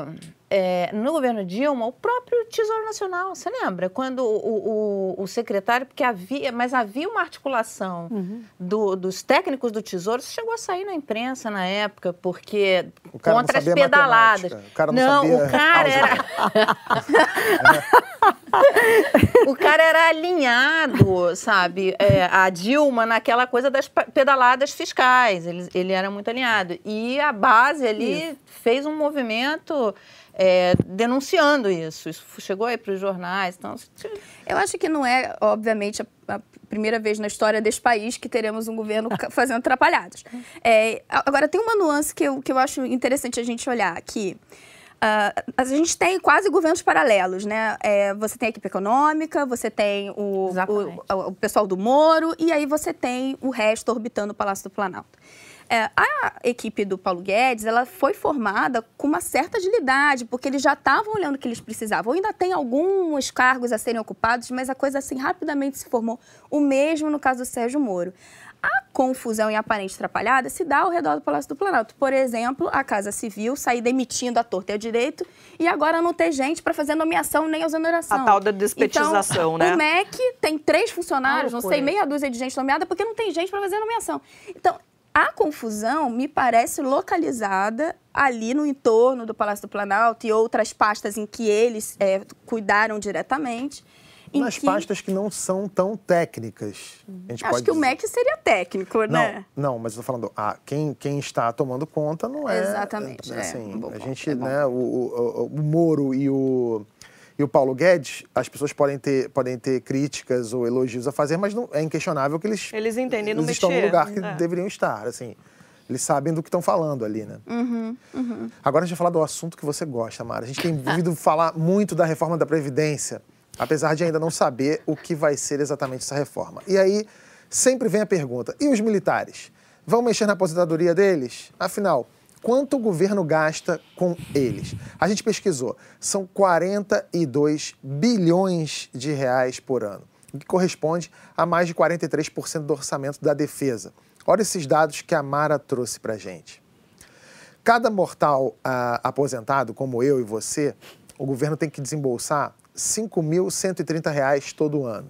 é, no governo Dilma, o próprio Tesouro Nacional, você lembra? Quando o, o, o secretário, porque havia, mas havia uma articulação uhum. do, dos técnicos do Tesouro, isso chegou a sair na imprensa na época, porque contra as pedaladas. O cara não, não o cara era. o cara era alinhado, sabe? É, a Dilma naquela coisa das pedaladas fiscais. Ele, ele era muito alinhado. E a base ali Isso. fez um movimento é, denunciando isso. Isso chegou aí para os jornais. Então... Eu acho que não é, obviamente, a, a, primeira vez na história desse país que teremos um governo fazendo atrapalhadas. É, agora, tem uma nuance que eu, que eu acho interessante a gente olhar aqui. Uh, a gente tem quase governos paralelos, né? É, você tem a equipe econômica, você tem o, o, o, pessoal do Moro e aí você tem o resto orbitando o Palácio do Planalto. É, a equipe do Paulo Guedes, ela foi formada com uma certa agilidade, porque eles já estavam olhando o que eles precisavam. Ainda tem alguns cargos a serem ocupados, mas a coisa assim rapidamente se formou. O mesmo no caso do Sérgio Moro. A confusão e aparente atrapalhada se dá ao redor do Palácio do Planalto. Por exemplo, a Casa Civil sair demitindo a torta e o direito e agora não ter gente para fazer nomeação nem exoneração. A tal da despetização, então, né? O MEC tem três funcionários, não sei, meia dúzia de gente nomeada, porque não tem gente para fazer nomeação. Então, a confusão me parece localizada ali no entorno do Palácio do Planalto e outras pastas em que eles é, cuidaram diretamente. Nas que... pastas que não são tão técnicas. Acho que dizer. o MEC seria técnico, né? Não, mas eu estou falando, ah, quem, quem está tomando conta não é. Exatamente. É, assim, é, um a gente, é né, o, o, o Moro e o e o Paulo Guedes, as pessoas podem ter, podem ter críticas ou elogios a fazer, mas não, é inquestionável que eles, eles entendem eles no estão no lugar que é. deveriam estar, assim. Eles sabem do que estão falando ali, né? Uhum, uhum. Agora a gente vai falar do assunto que você gosta, Mara. A gente tem ouvido falar muito da reforma da Previdência, apesar de ainda não saber o que vai ser exatamente essa reforma. E aí sempre vem a pergunta: e os militares? Vão mexer na aposentadoria deles? Afinal, quanto o governo gasta com eles. A gente pesquisou, são 42 bilhões de reais por ano, o que corresponde a mais de 43% do orçamento da defesa. Olha esses dados que a Mara trouxe para gente. Cada mortal ah, aposentado, como eu e você, o governo tem que desembolsar R$ 5.130 todo ano.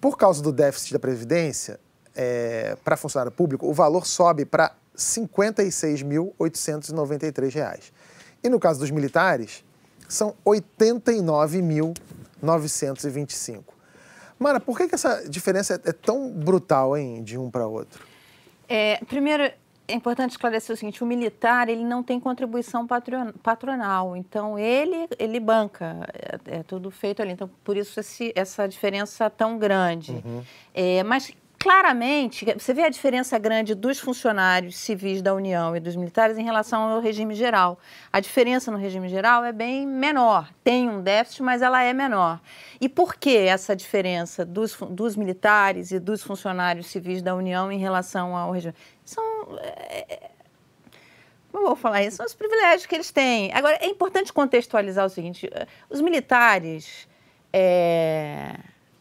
Por causa do déficit da Previdência, é, para funcionário público, o valor sobe para R$ 56.893. E no caso dos militares, são R$ 89.925. Mara, por que, que essa diferença é tão brutal hein, de um para outro? É, primeiro, é importante esclarecer o seguinte: o militar ele não tem contribuição patronal, então ele ele banca, é, é tudo feito ali. Então por isso esse, essa diferença tão grande. Uhum. É, mas claramente, você vê a diferença grande dos funcionários civis da União e dos militares em relação ao regime geral. A diferença no regime geral é bem menor. Tem um déficit, mas ela é menor. E por que essa diferença dos, dos militares e dos funcionários civis da União em relação ao regime? São. É, como eu vou falar isso? São os privilégios que eles têm. Agora, é importante contextualizar o seguinte: os militares. É,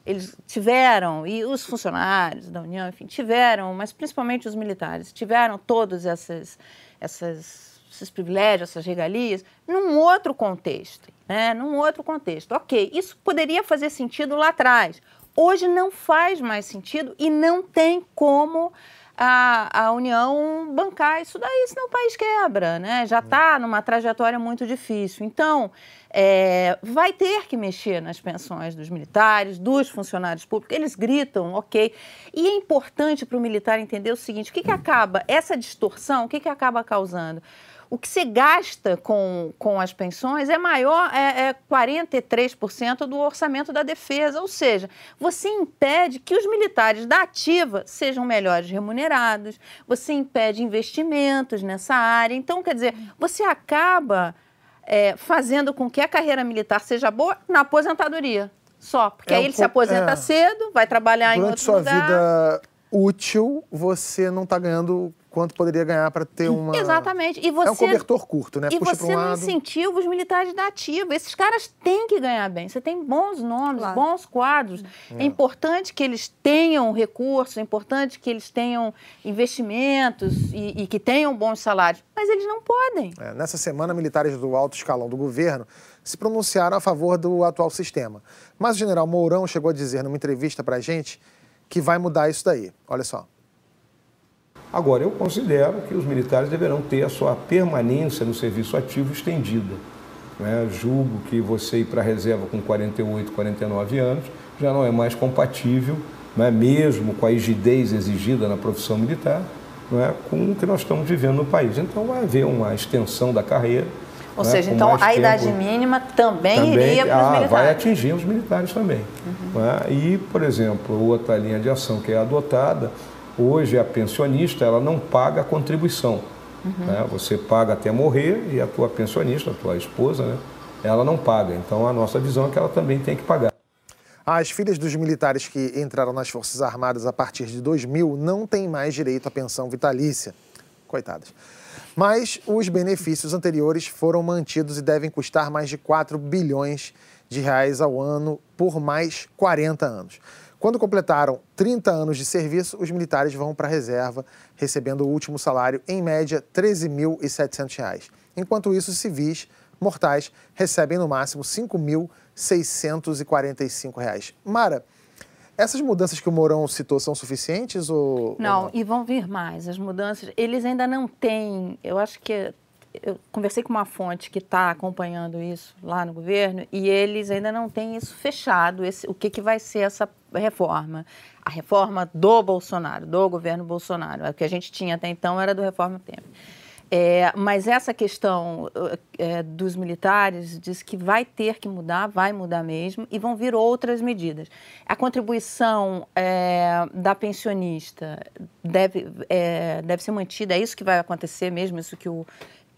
eles tiveram, e os funcionários da União, enfim, tiveram, mas principalmente os militares, tiveram todos essas, esses privilégios, essas regalias, num outro contexto, né? num outro contexto. Ok, isso poderia fazer sentido lá atrás. Hoje não faz mais sentido e não tem como a, a União bancar isso daí, senão o país quebra, né? Já está numa trajetória muito difícil. Então, é, vai ter que mexer nas pensões dos militares, dos funcionários públicos. Eles gritam, ok. E é importante para o militar entender o seguinte: o que, que acaba, essa distorção, o que, que acaba causando? O que se gasta com, com as pensões é maior, é, é 43% do orçamento da defesa. Ou seja, você impede que os militares da ativa sejam melhores remunerados, você impede investimentos nessa área. Então, quer dizer, você acaba é, fazendo com que a carreira militar seja boa na aposentadoria. Só. Porque é aí um ele se aposenta é. cedo, vai trabalhar em outro sua lugar. vida útil, você não está ganhando quanto poderia ganhar para ter uma. Exatamente. E você, é um cobertor curto, né? E Puxa você um não incentiva os militares da ativa. Esses caras têm que ganhar bem. Você tem bons nomes, claro. bons quadros. É. é. importante que eles tenham recursos, é importante que eles tenham investimentos e, e que tenham bons salários. Mas eles não podem. É, nessa semana, militares do alto escalão do governo se pronunciaram a favor do atual sistema. Mas o general Mourão chegou a dizer numa entrevista para a gente que vai mudar isso daí. Olha só. Agora, eu considero que os militares deverão ter a sua permanência no serviço ativo estendida. Né? Julgo que você ir para a reserva com 48, 49 anos já não é mais compatível, né? mesmo com a rigidez exigida na profissão militar, né? com o que nós estamos vivendo no país. Então, vai haver uma extensão da carreira. Ou né? seja, então a tempo. idade mínima também, também iria para os ah, militares? Vai atingir os militares também. Uhum. Né? E, por exemplo, outra linha de ação que é adotada Hoje a pensionista ela não paga a contribuição. Uhum. Né? Você paga até morrer e a tua pensionista, a tua esposa, né? ela não paga. Então a nossa visão é que ela também tem que pagar. As filhas dos militares que entraram nas Forças Armadas a partir de 2000 não têm mais direito à pensão vitalícia. Coitadas. Mas os benefícios anteriores foram mantidos e devem custar mais de 4 bilhões de reais ao ano por mais 40 anos. Quando completaram 30 anos de serviço, os militares vão para a reserva, recebendo o último salário, em média, R$ 13.700. Enquanto isso, civis mortais recebem no máximo R$ 5.645. Mara, essas mudanças que o Mourão citou são suficientes ou não, ou não? E vão vir mais. As mudanças, eles ainda não têm. Eu acho que eu conversei com uma fonte que está acompanhando isso lá no governo e eles ainda não têm isso fechado, esse, o que, que vai ser essa reforma. A reforma do Bolsonaro, do governo Bolsonaro. O que a gente tinha até então era do Reforma Temer. É, mas essa questão é, dos militares diz que vai ter que mudar, vai mudar mesmo, e vão vir outras medidas. A contribuição é, da pensionista deve, é, deve ser mantida, é isso que vai acontecer mesmo, isso que o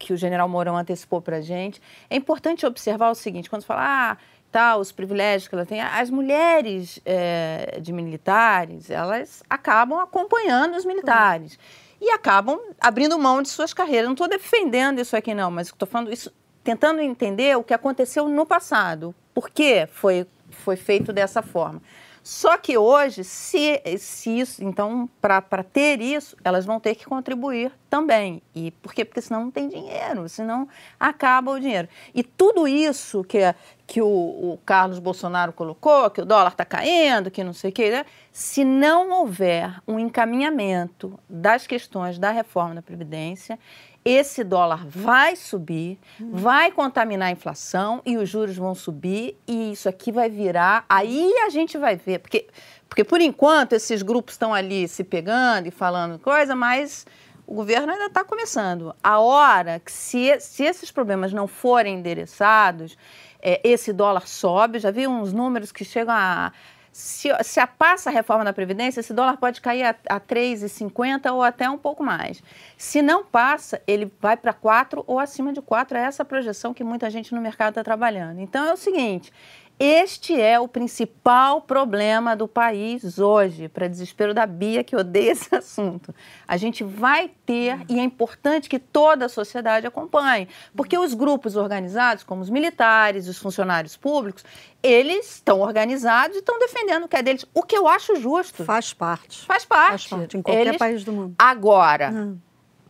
que o general Mourão antecipou para a gente. É importante observar o seguinte: quando fala, ah, tá, os privilégios que ela tem, as mulheres é, de militares, elas acabam acompanhando os militares. E acabam abrindo mão de suas carreiras. Não estou defendendo isso aqui, não, mas estou falando isso, tentando entender o que aconteceu no passado. Por que foi, foi feito dessa forma? Só que hoje, se, se isso, então, para ter isso, elas vão ter que contribuir também. E por quê? Porque senão não tem dinheiro, senão acaba o dinheiro. E tudo isso que, que o, o Carlos Bolsonaro colocou, que o dólar está caindo, que não sei o quê, né? se não houver um encaminhamento das questões da reforma da Previdência, esse dólar vai subir, vai contaminar a inflação e os juros vão subir e isso aqui vai virar. Aí a gente vai ver, porque, porque por enquanto esses grupos estão ali se pegando e falando coisa, mas o governo ainda está começando. A hora que, se, se esses problemas não forem endereçados, é, esse dólar sobe. Já vi uns números que chegam a se, se a passa a reforma da Previdência, esse dólar pode cair a, a 3,50 ou até um pouco mais. Se não passa, ele vai para 4 ou acima de 4. É essa projeção que muita gente no mercado está trabalhando. Então é o seguinte: este é o principal problema do país hoje, para desespero da Bia, que odeia esse assunto. A gente vai ter, e é importante que toda a sociedade acompanhe, porque os grupos organizados, como os militares, os funcionários públicos, eles estão organizados e estão defendendo o que é deles, o que eu acho justo. Faz parte. Faz parte. Faz parte, em qualquer eles... país do mundo. Agora. Hum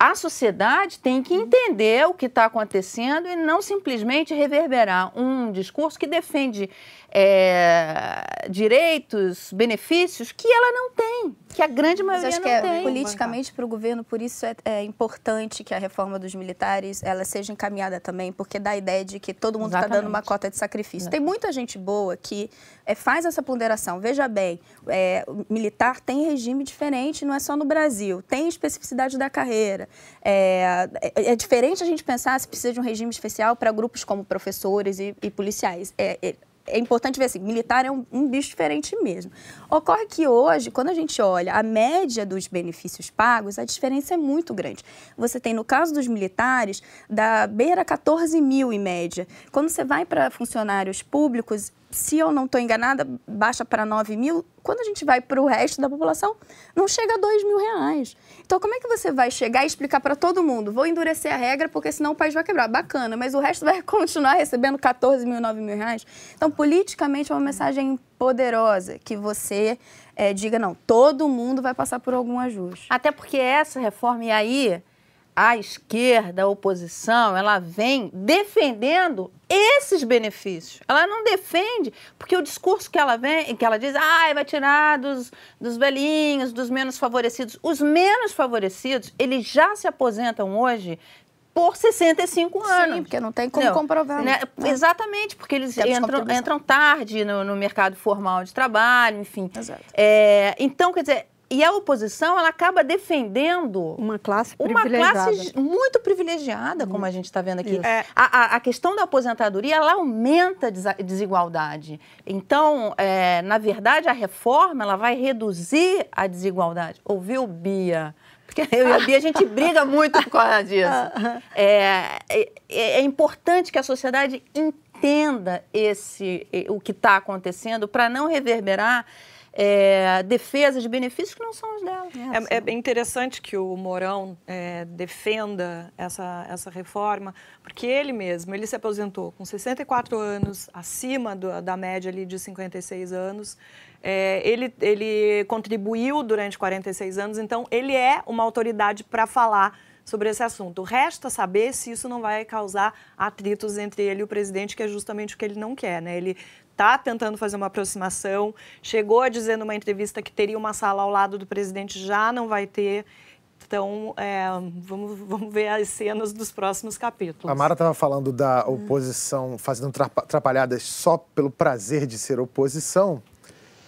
a sociedade tem que entender o que está acontecendo e não simplesmente reverberar um discurso que defende é, direitos, benefícios que ela não tem, que a grande maioria Mas acho não que é, tem. politicamente para o governo, por isso é, é, importante que a reforma dos militares ela seja encaminhada também, porque dá a ideia de que todo mundo está dando uma cota de sacrifício. Tem muita gente boa que é, faz essa ponderação. Veja bem, é, o militar tem regime diferente, não é só no Brasil, tem especificidade da carreira. É, é, é diferente a gente pensar se precisa de um regime especial para grupos como professores e, e policiais. É, é importante ver assim, militar é um, um, bicho diferente mesmo. Ocorre que hoje, quando a gente olha a média dos benefícios pagos, a diferença é muito grande. Você tem, no caso dos militares, da beira 14 mil em média. Quando você vai para funcionários públicos, se eu não estou enganada, baixa para 9 mil. Quando a gente vai para o resto da população, não chega a 2 mil reais. Então, como é que você vai chegar e explicar para todo mundo? Vou endurecer a regra porque senão o país vai quebrar. Bacana, mas o resto vai continuar recebendo 14 mil, 9 mil reais? Então, politicamente, é uma mensagem poderosa que você é, diga, não, todo mundo vai passar por algum ajuste. Até porque essa reforma, e aí a esquerda, a oposição, ela vem defendendo esses benefícios. Ela não defende, porque o discurso que ela vem, que ela diz, ah, vai tirar dos, dos velhinhos, dos menos favorecidos. Os menos favorecidos, eles já se aposentam hoje por 65 anos. Sim, porque não tem como não, comprovar. Né? Exatamente, porque eles entram, entram tarde no, no, mercado formal de trabalho, enfim. Exato. É, então, quer dizer, e a oposição, ela acaba defendendo uma classe privilegiada. Uma classe muito privilegiada, como a gente está vendo aqui. É. A, a, a, questão da aposentadoria, ela aumenta a desigualdade. Então, é, na verdade, a reforma, ela vai reduzir a desigualdade. Ouviu, Bia? Porque eu e a Bia, a gente briga muito por causa disso. É, é, é importante que a sociedade entenda esse, o que está acontecendo para não reverberar é, defesa de benefícios que não são os dela. É, é, é interessante que o Mourão é, defenda essa, essa reforma, porque ele mesmo, ele se aposentou com 64 anos, acima do, da média ali de 56 anos, é, ele, ele contribuiu durante 46 anos, então ele é uma autoridade para falar sobre esse assunto. Resta saber se isso não vai causar atritos entre ele e o presidente, que é justamente o que ele não quer. Né? Ele está tentando fazer uma aproximação, chegou a dizer numa entrevista que teria uma sala ao lado do presidente, já não vai ter. Então, é, vamos, vamos ver as cenas dos próximos capítulos. A Mara estava falando da oposição fazendo atrapalhadas só pelo prazer de ser oposição.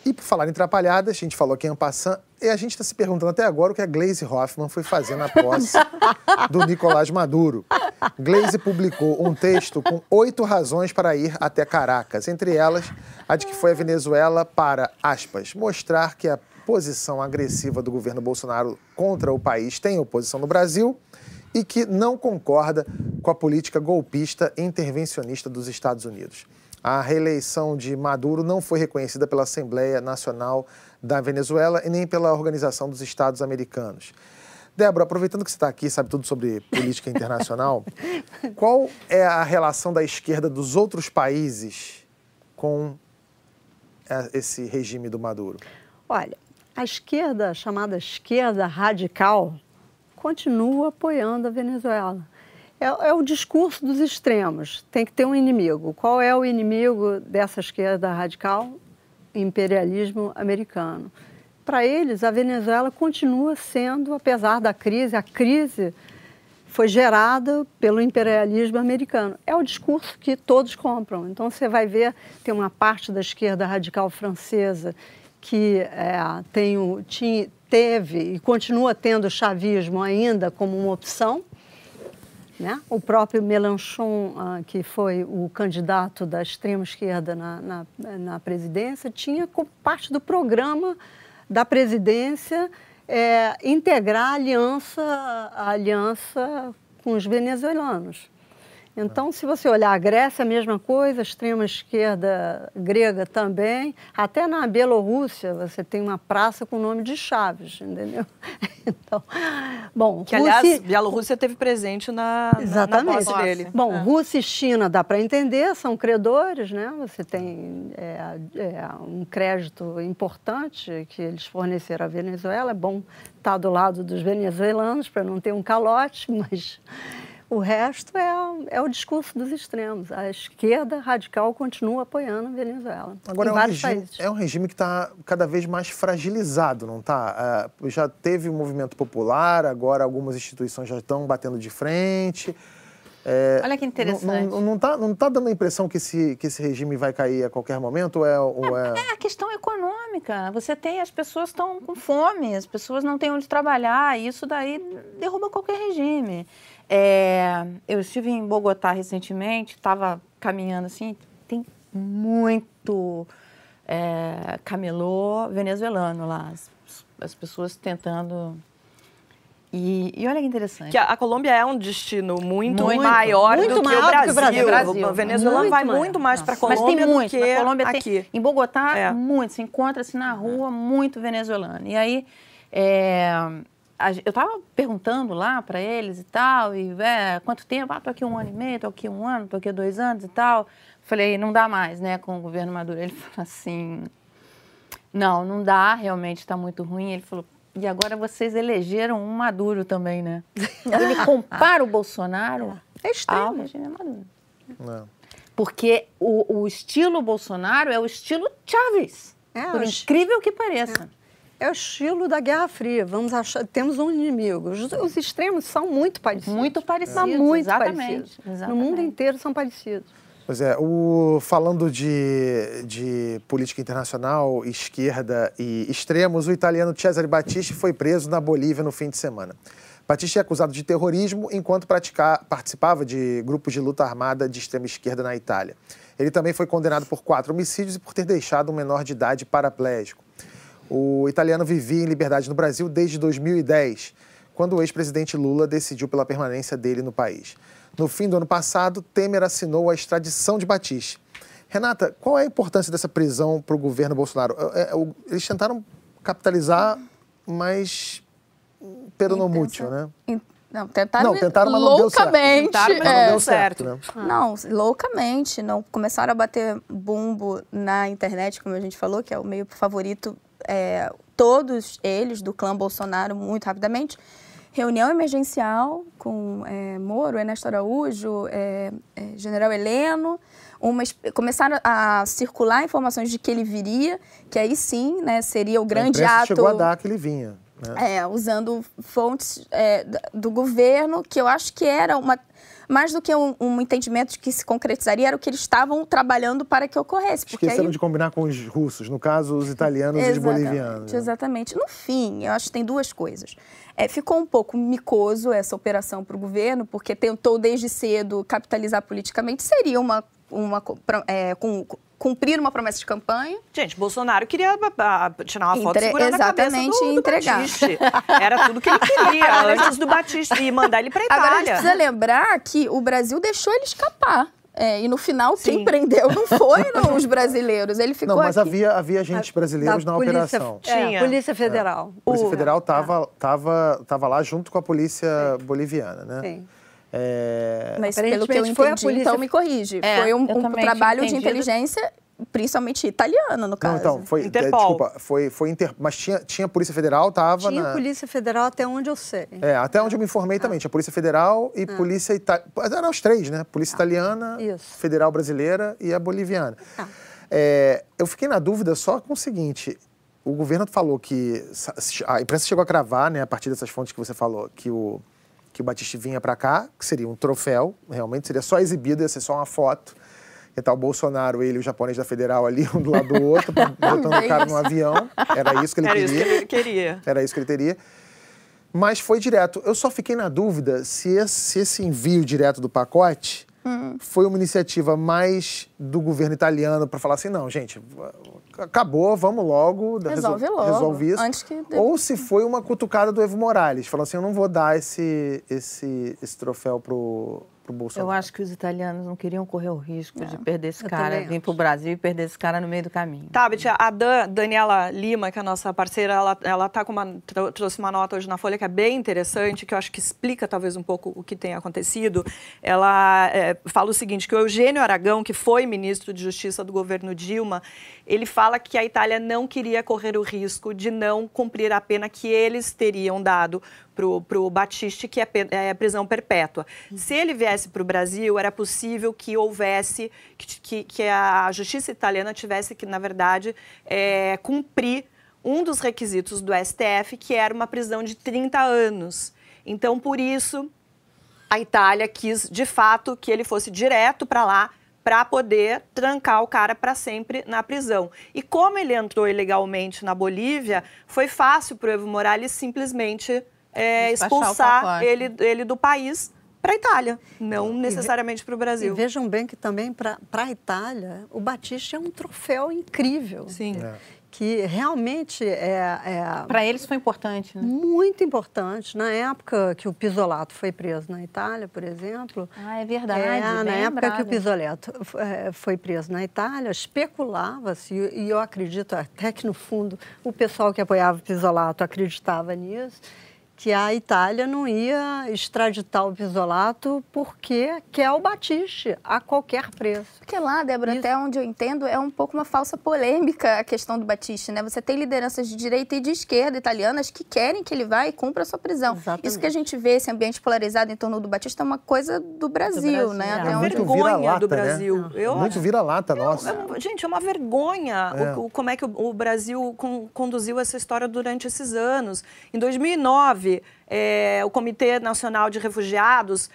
E por falar em atrapalhadas, a gente falou aqui em passant, e a gente está se perguntando até agora o que a Glaze Hoffman foi fazer na posse do Nicolás Maduro. Glaze publicou um texto com oito razões para ir até Caracas, entre elas a de que foi a Venezuela para, aspas, mostrar que a posição agressiva do governo Bolsonaro contra o país tem oposição no Brasil e que não concorda com a política golpista e intervencionista dos Estados Unidos. A reeleição de Maduro não foi reconhecida pela Assembleia Nacional da Venezuela e nem pela Organização dos Estados Americanos. Débora, aproveitando que você está aqui, sabe tudo sobre política internacional, qual é a relação da esquerda dos outros países com é, esse regime do Maduro? Olha, a esquerda, chamada esquerda radical, continua apoiando a Venezuela. É, é, o discurso dos extremos. Tem que ter um inimigo. Qual é o inimigo dessa esquerda radical? Imperialismo americano. Para eles, a Venezuela continua sendo, apesar da crise, a crise foi gerada pelo imperialismo americano. É o discurso que todos compram. Então você vai ver, tem uma parte da esquerda radical francesa que é, tem, tinha, teve e continua tendo o chavismo ainda como uma opção. Né? O próprio Mélenchon, ah, que foi o candidato da extrema esquerda na, na, na presidência, tinha como parte do programa da presidência é, integrar a aliança, a aliança com os venezuelanos. Então, se você olhar a Grécia, a mesma coisa, a extrema-esquerda grega também. Até na Bielorrússia, você tem uma praça com o nome de Chaves, entendeu? Então, bom... Que, Rússia... aliás, Bielorrússia teve presente na, Exatamente. na dele. Bom, é. Rússia e China, dá para entender, são credores, né? Você tem é, é, um crédito importante que eles forneceram à Venezuela. É bom estar do lado dos venezuelanos para não ter um calote, mas... O resto é, é o discurso dos extremos. A esquerda radical continua apoiando a Venezuela. Agora, é um, regime, é um, regime, que está cada vez mais fragilizado, não está? É, já teve o um movimento popular, agora algumas instituições já estão batendo de frente. É, Olha que interessante. Não está não tá dando a impressão que esse, que esse regime vai cair a qualquer momento? Ou é, ou é... é a questão econômica. Você tem, as pessoas estão com fome, as pessoas não têm onde trabalhar, e isso daí derruba qualquer regime. É, eu estive em Bogotá recentemente, estava caminhando assim, tem muito é, camelô venezuelano lá, as, as pessoas tentando e, e, olha que interessante. Que a, a, Colômbia é um destino muito, muito maior muito do que, o Brasil. o Brasil. O Venezuela muito vai maior. muito mais para a Colômbia Mas tem muito. do que Colômbia aqui. Tem, em Bogotá, é. muito. Se encontra-se na rua muito venezuelano. E aí, é, eu estava perguntando lá para eles e tal, e é, quanto tempo? Ah, tô aqui um ano e meio, tô aqui um ano, tô aqui dois anos e tal. Falei, não dá mais, né, com o governo Maduro. Ele falou assim, não, não dá, realmente está muito ruim. Ele falou, e agora vocês elegeram um Maduro também, né? Ele compara o Bolsonaro é ao regime Maduro. Não. Porque o, o, estilo Bolsonaro é o estilo Chávez, é, por incrível que pareça. É. É o estilo da Guerra Fria. Vamos achar, temos um inimigo. Os, os extremos são muito parecidos. Muito parecidos, são muito exatamente, parecidos. Exatamente. No mundo inteiro são parecidos. Pois é, o, falando de, de política internacional, esquerda e extremos, o italiano Cesare Battisti foi preso na Bolívia no fim de semana. Battisti é acusado de terrorismo enquanto praticar, participava de grupos de luta armada de extrema esquerda na Itália. Ele também foi condenado por quatro homicídios e por ter deixado um menor de idade paraplégico. O italiano vivia em liberdade no Brasil desde 2010, quando o ex-presidente Lula decidiu pela permanência dele no país. No fim do ano passado, Temer assinou a extradição de Batiste. Renata, qual é a importância dessa prisão para o governo Bolsonaro? É, é, eles tentaram capitalizar, mas pero no mútil, né? Não, tentaram, não, tentaram mas não loucamente. Deu certo. Tentaram, mas não deu certo. Né? Não, loucamente. Não, começaram a bater bumbo na internet, como a gente falou, que é o meio favorito é, todos eles do clã Bolsonaro muito rapidamente. Reunião emergencial com é, Moro, Ernesto Araújo, é, é, General Heleno. Uma, começaram a circular informações de que ele viria, que aí sim né, seria o grande a ato. chegou a dar que ele vinha. Né? É, usando fontes é, do governo, que eu acho que era uma mais do que um, um, entendimento de que se concretizaria, era o que eles estavam trabalhando para que ocorresse. Esqueceram aí... de combinar com os russos, no caso, os italianos e os bolivianos. Né? Exatamente. No fim, eu acho que tem duas coisas. É, ficou um pouco micoso essa operação para o governo, porque tentou desde cedo capitalizar politicamente. Seria uma, uma é, com, cumprir uma promessa de campanha. Gente, Bolsonaro queria tirar uma foto Entre... segurando Exatamente, a cabeça do, do entregar. Batiste. Era tudo que ele queria antes do Batista e mandar ele para Itália. Agora a gente precisa lembrar que o Brasil deixou ele escapar. É, e no final, Sim. quem prendeu não foi não, os brasileiros. Ele ficou. Não, mas aqui. havia, havia agentes brasileiros na polícia, operação. Tinha. É, polícia Federal. É. A Polícia Federal estava é. tava, tava lá junto com a polícia Sim. boliviana, né? Sim. É... Mas pelo que eu entendi, polícia... então me corrige. É, foi um, um trabalho de inteligência principalmente italiana, no caso. Não, então, foi. é, Interpol. desculpa, foi, foi inter... Mas tinha, tinha Polícia Federal, tava Tinha na. Polícia Federal até onde eu sei. É, até onde eu me informei também. Tinha Polícia Federal e Polícia Italiana. Eram os três, né? Polícia Italiana, Isso. Federal Brasileira e a Boliviana. É, eu fiquei na dúvida só com o seguinte: o governo falou que. A imprensa chegou a cravar, né, a partir dessas fontes que você falou, que o, que o Batiste vinha para cá, que seria um troféu, realmente, seria só exibido, ia ser só uma foto. E tá o Bolsonaro, ele e o japonês da Federal ali, um do lado do outro, botando o cara no avião. Era isso que ele Era queria. isso que ele queria. Era isso que ele teria. Mas foi direto. Eu só fiquei na dúvida se esse, se esse envio direto do pacote foi uma iniciativa mais do governo italiano para falar assim, não, gente, acabou, vamos logo, Resolve resol- logo, resolve isso. antes que Ou se foi uma cutucada do Evo Morales, falando assim, eu não vou dar esse, esse, esse troféu pro, pro Eu Bolsonaro. acho que os italianos não queriam correr o risco de perder esse eu cara, vir acho. pro Brasil e perder esse cara no meio do caminho. Tabet, a Dan- Daniela Lima, que é a nossa parceira, ela, ela tá com uma, trou- trouxe uma nota hoje na Folha que é bem interessante, que eu acho que explica talvez um pouco o que tem acontecido. Ela é, fala o seguinte, que o Eugênio Aragão, que foi ministro de Justiça do governo Dilma, ele fala que a Itália não queria correr o risco de não cumprir a pena que eles teriam dado para o Batiste, que é, é prisão perpétua. Se ele viesse para o Brasil, era possível que houvesse, que, que, que a justiça italiana tivesse que, na verdade, é, cumprir um dos requisitos do STF, que era uma prisão de 30 anos. Então, por isso, a Itália quis, de fato, que ele fosse direto para lá para poder trancar o cara para sempre na prisão. E como ele entrou ilegalmente na Bolívia, foi fácil para o Evo Morales simplesmente é, expulsar ele, ele do país para a Itália, não necessariamente para o E Brasil. vejam bem que também para a Itália, o Batista é um troféu incrível. Sim. Que realmente é, é Para eles foi importante, né? muito importante. Na época que o Pisolato foi preso na Itália, por exemplo. Ah, é verdade. É, na bem época que o lembrado. Pisolato eh, foi preso na Itália, especulava-se, e eu acredito até que, no fundo, o pessoal que apoiava o Pisolato acreditava nisso, que a Itália não ia extraditar o Pisolato porque quer o Batiste a qualquer preço. Porque lá, Débora, Isso. até onde eu entendo, é um pouco uma falsa polêmica a questão do Batiste, né? Você tem lideranças de direita e de esquerda italianas que querem que ele vá e cumpra a sua prisão. Exatamente. Isso que a gente vê, esse ambiente polarizado em torno do Batista, é uma coisa do Brasil, Brasil, né? é. Até É onde eu... vergonha vira-lata, do né? Brasil. Eu Muito vira-lata, nossa. É um- gente, é uma vergonha É. o- o- como é que o, o Brasil con- conduziu essa história durante esses anos. Em 2009, é, o Comitê Nacional de Refugiados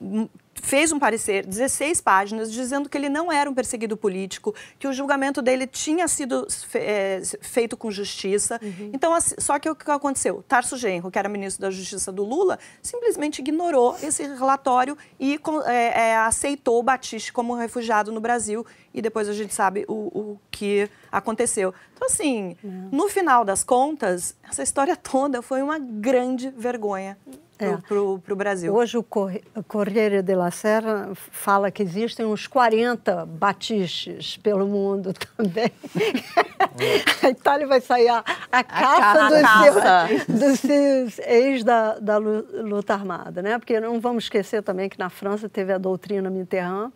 hum, fez um parecer, 16 páginas, dizendo que ele não era um perseguido político, que o julgamento dele tinha sido é, feito com justiça. Então, assim, só que o que aconteceu? Tarso Genro, que era ministro da Justiça do Lula, simplesmente ignorou esse relatório e é, é, aceitou o Batiste como refugiado no Brasil. E depois a gente sabe o, o que aconteceu. Então, assim, no final das contas, essa história toda foi uma grande vergonha É. para o Brasil. Hoje o Corre- o Corriere della Sera fala que existem uns 40 batistes pelo mundo também. a Itália vai sair a, a caça, dos, Caça. seus, dos seus ex da, da lu- luta armada, né? Porque não vamos esquecer também que na França teve a doutrina Mitterrand,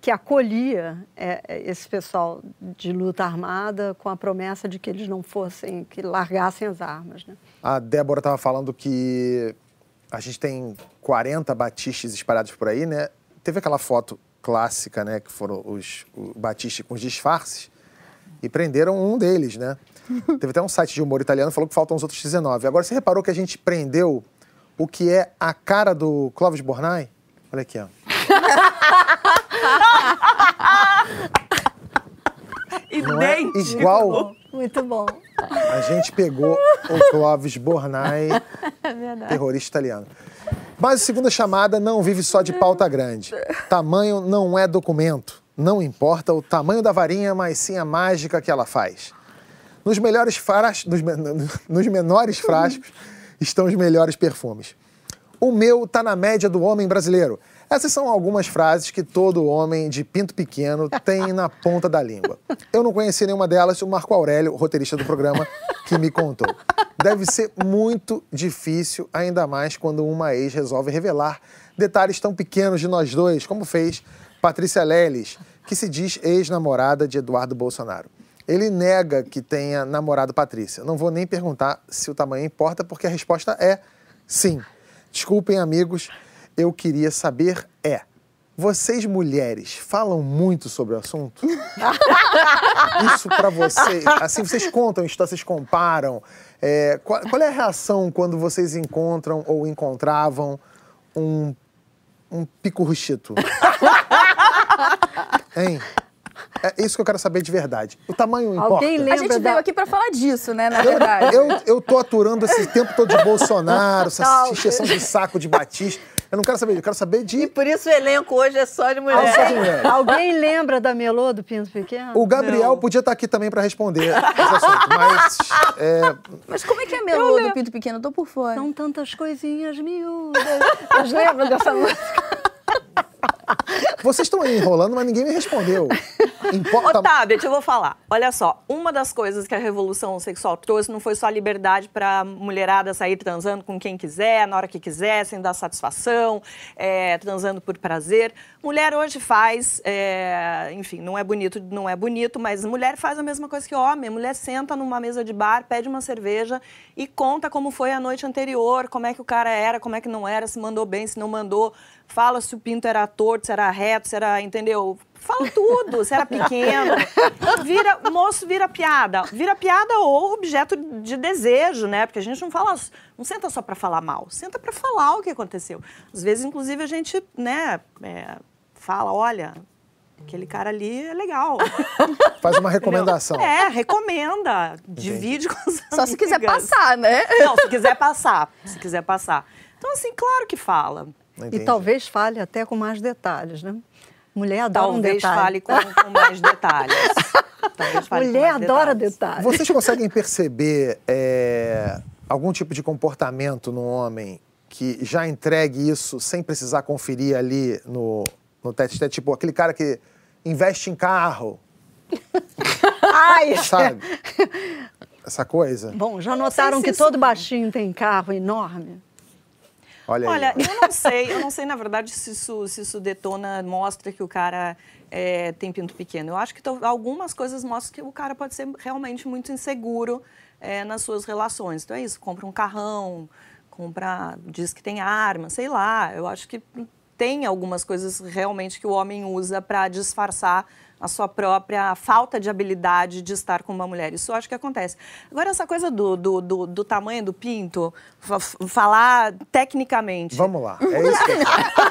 que acolhia é, é, esse pessoal de luta armada com a promessa de que eles não fossem, que largassem as armas, né? A Débora estava falando que a gente tem 40 batistes espalhados por aí, né? Teve aquela foto clássica, né? Que foram os o Batiste com os disfarces e prenderam um deles, né? Teve até um site de humor italiano que falou que faltam os outros 19. Agora, você reparou que a gente prendeu o que é a cara do Clóvis Bornai? Olha aqui, ó. Não é Idêntico. igual Muito bom. a gente pegou o Clóvis Bornai, terrorista italiano. Mas a segunda chamada não vive só de pauta grande. Tamanho não é documento. Não importa o tamanho da varinha, mas sim a mágica que ela faz. Nos melhores frascos, nos, men- nos menores frascos estão os melhores perfumes. O meu tá na média do homem brasileiro. Essas são algumas frases que todo homem de pinto pequeno tem na ponta da língua. Eu não conheci nenhuma delas, o Marco Aurélio, roteirista do programa, que me contou. Deve ser muito difícil, ainda mais quando uma ex resolve revelar detalhes tão pequenos de nós dois, como fez Patrícia Leles, que se diz ex-namorada de Eduardo Bolsonaro. Ele nega que tenha namorado Patrícia. Não vou nem perguntar se o tamanho importa, porque a resposta é sim. Desculpem, amigos, eu queria saber é. Vocês mulheres falam muito sobre o assunto? Isso para vocês, assim, vocês contam histórias, vocês comparam. É, qual, qual, é a reação quando vocês encontram ou encontravam um, um pico ruchito? hein? É isso que eu quero saber de verdade. O tamanho importa. Alguém lembra a gente da... veio aqui para falar disso, né, na verdade. Eu, eu, eu tô aturando esse tempo todo de Bolsonaro, essa encheção de saco de Batista. Eu não quero saber, eu quero saber de. E por isso o elenco hoje é só de mulheres. Só de mulheres. Alguém lembra da Melô do Pinto Pequeno? O Gabriel não. podia estar aqui também para responder esse assunto, mas. É... Mas como é que é a Melô do Pinto Pequeno? Eu tô por fora. São tantas coisinhas miúdas. Vocês lembram dessa música? Vocês estão aí enrolando, mas ninguém me respondeu. Importa... Otávio, eu vou falar. Olha só, uma das coisas que a revolução sexual trouxe não foi só a liberdade para a mulherada sair transando com quem quiser, na hora que quiser, sem dar satisfação, é, transando por prazer. Mulher hoje faz, é, enfim, não é bonito, não é bonito, mas mulher faz a mesma coisa que homem. Mulher senta numa mesa de bar, pede uma cerveja e conta como foi a noite anterior, como é que o cara era, como é que não era, se mandou bem, se não mandou fala se o pinto era torto, se era reto, se era, entendeu? Fala tudo, se era pequeno. Vira, moço vira piada. Vira piada ou objeto de desejo, né? Porque a gente não fala, não senta só para falar mal, senta para falar o que aconteceu. Às vezes, inclusive, a gente, né, é, fala, olha, aquele cara ali é legal. Faz uma recomendação. É, recomenda. Divide com os Só amigas. se quiser passar, né? Não, se quiser passar. Se quiser passar. Então, assim, claro que fala. E talvez fale até com mais detalhes, né? Mulher adora talvez um detalhe. fale com, com mais detalhes. Mulher adora detalhes. detalhes. Vocês conseguem perceber é, algum tipo de comportamento no homem que já entregue isso sem precisar conferir ali no, no teste? Tipo, aquele cara que investe em carro. Ai! Sabe? Essa coisa. Bom, já notaram que todo baixinho tem carro enorme? Olha, Olha aí. eu não sei, eu não sei, na verdade, se isso, se isso detona, mostra que o cara é, tem pinto pequeno. Eu acho que algumas coisas mostram que o cara pode ser realmente muito inseguro é, nas suas relações. Então é isso, compra um carrão, compra, diz que tem arma, sei lá. Eu acho que tem algumas coisas realmente que o homem usa para disfarçar a sua própria falta de habilidade de estar com uma mulher. Isso eu acho que acontece. Agora, essa coisa do, do, do, do tamanho do pinto, falar tecnicamente. Vamos lá. É isso que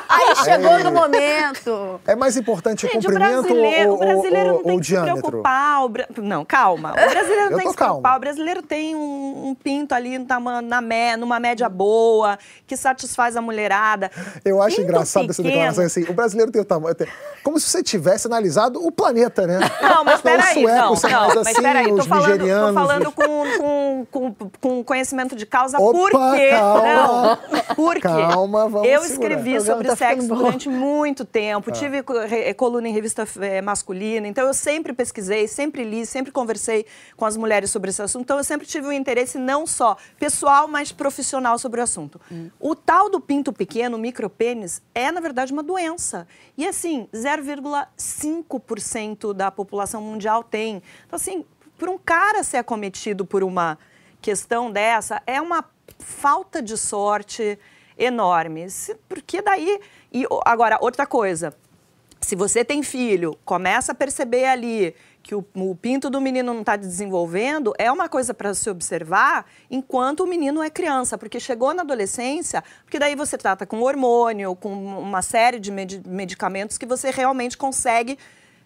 Aí chegou é... no momento. É mais importante Gente, o comprimento o brasileiro, ou, o brasileiro não tem que diâmetro? se preocupar. Bra... Não, calma. O brasileiro não tem que se preocupar. Calma. O brasileiro tem um, um pinto ali na, na, numa média boa, que satisfaz a mulherada. Eu acho pinto engraçado pequeno. essa declaração assim. O brasileiro tem o tamanho. Como se você tivesse analisado o planeta, né? Não, mas peraí, não, não, mas assim, peraí, tô falando, tô falando com, com, com, com conhecimento de causa, Opa, por quê? Calma. Não, por quê? Calma, vamos Eu escrevi sobre tá sexo durante muito tempo, ah. tive coluna em revista é, masculina, então eu sempre pesquisei, sempre li, sempre conversei com as mulheres sobre esse assunto, então eu sempre tive um interesse não só pessoal, mas profissional sobre o assunto. Hum. O tal do pinto pequeno, micropênis, é na verdade uma doença. E assim, 0,5% da população mundial tem. Então, assim, por um cara ser acometido por uma questão dessa, é uma falta de sorte enorme. Porque daí. E agora, outra coisa. Se você tem filho, começa a perceber ali que o, o, pinto do menino não está desenvolvendo é uma coisa para se observar enquanto o menino é criança, porque chegou na adolescência, porque daí você trata com hormônio, com uma série de medicamentos que você realmente consegue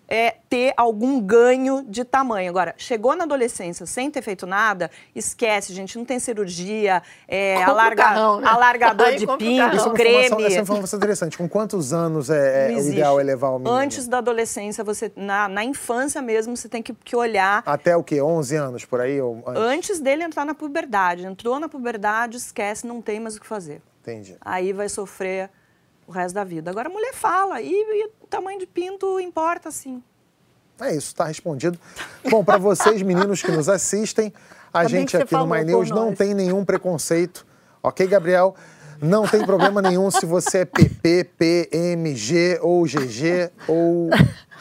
é, ter algum ganho de tamanho. Agora, chegou na adolescência sem ter feito nada, esquece, gente, não tem cirurgia, é, alarga, carrão, né? alargador de pinto, creme. Essa é uma informação interessante. Com quantos anos é, é o ideal é levar o menino? Antes da adolescência, você na, na infância mesmo, você tem que, que olhar. Até o quê? 11 anos, por aí? Ou antes? antes dele entrar na puberdade. Entrou na puberdade, esquece, não tem mais o que fazer. Entendi. Aí vai sofrer o resto da vida. Agora a mulher fala e, e o tamanho de pinto importa sim. É isso, está respondido. Bom, para vocês meninos que nos assistem, a gente aqui no My News não tem nenhum preconceito, ok, Gabriel? Não tem problema nenhum se você é PP, PMG ou GG ou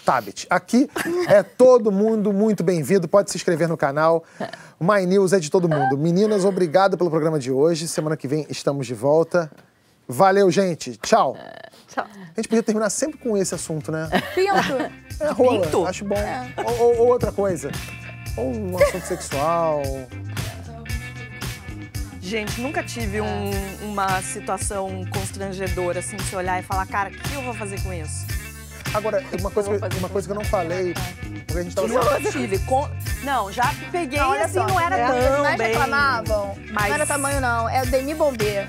Tabet. Aqui é todo mundo muito bem-vindo, pode se inscrever no canal. My News é de todo mundo. Meninas, obrigado pelo programa de hoje. Semana que vem estamos de volta. Valeu, gente. Tchau. Tchau. A gente podia terminar sempre com esse assunto, né? Pinto. É rola, Pinto? acho bom. Ou, ou- ou outra coisa. Ou um assunto sexual. Gente, nunca tive um- uma situação constrangedora, assim, de se olhar e falar, cara, o que eu vou fazer com isso? Agora, uma coisa, que, uma coisa que eu não falei, porque a gente tava... Nunca tive. Com- Não, já peguei, Não, olha assim, só, não era as tão mais bem. reclamavam. Mas- Não era tamanho, não. É o Demi Bombê.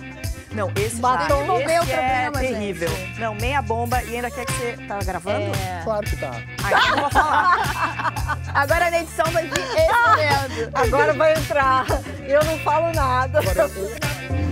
Não, esse Batom já, não esse é problema, terrível. gente. Não, meia bomba e ainda quer que você... Tá gravando? É. Claro que tá. Então eu vou falar. Agora na edição vai vir esse momento. Agora vai entrar. Eu não falo nada. Agora, eu-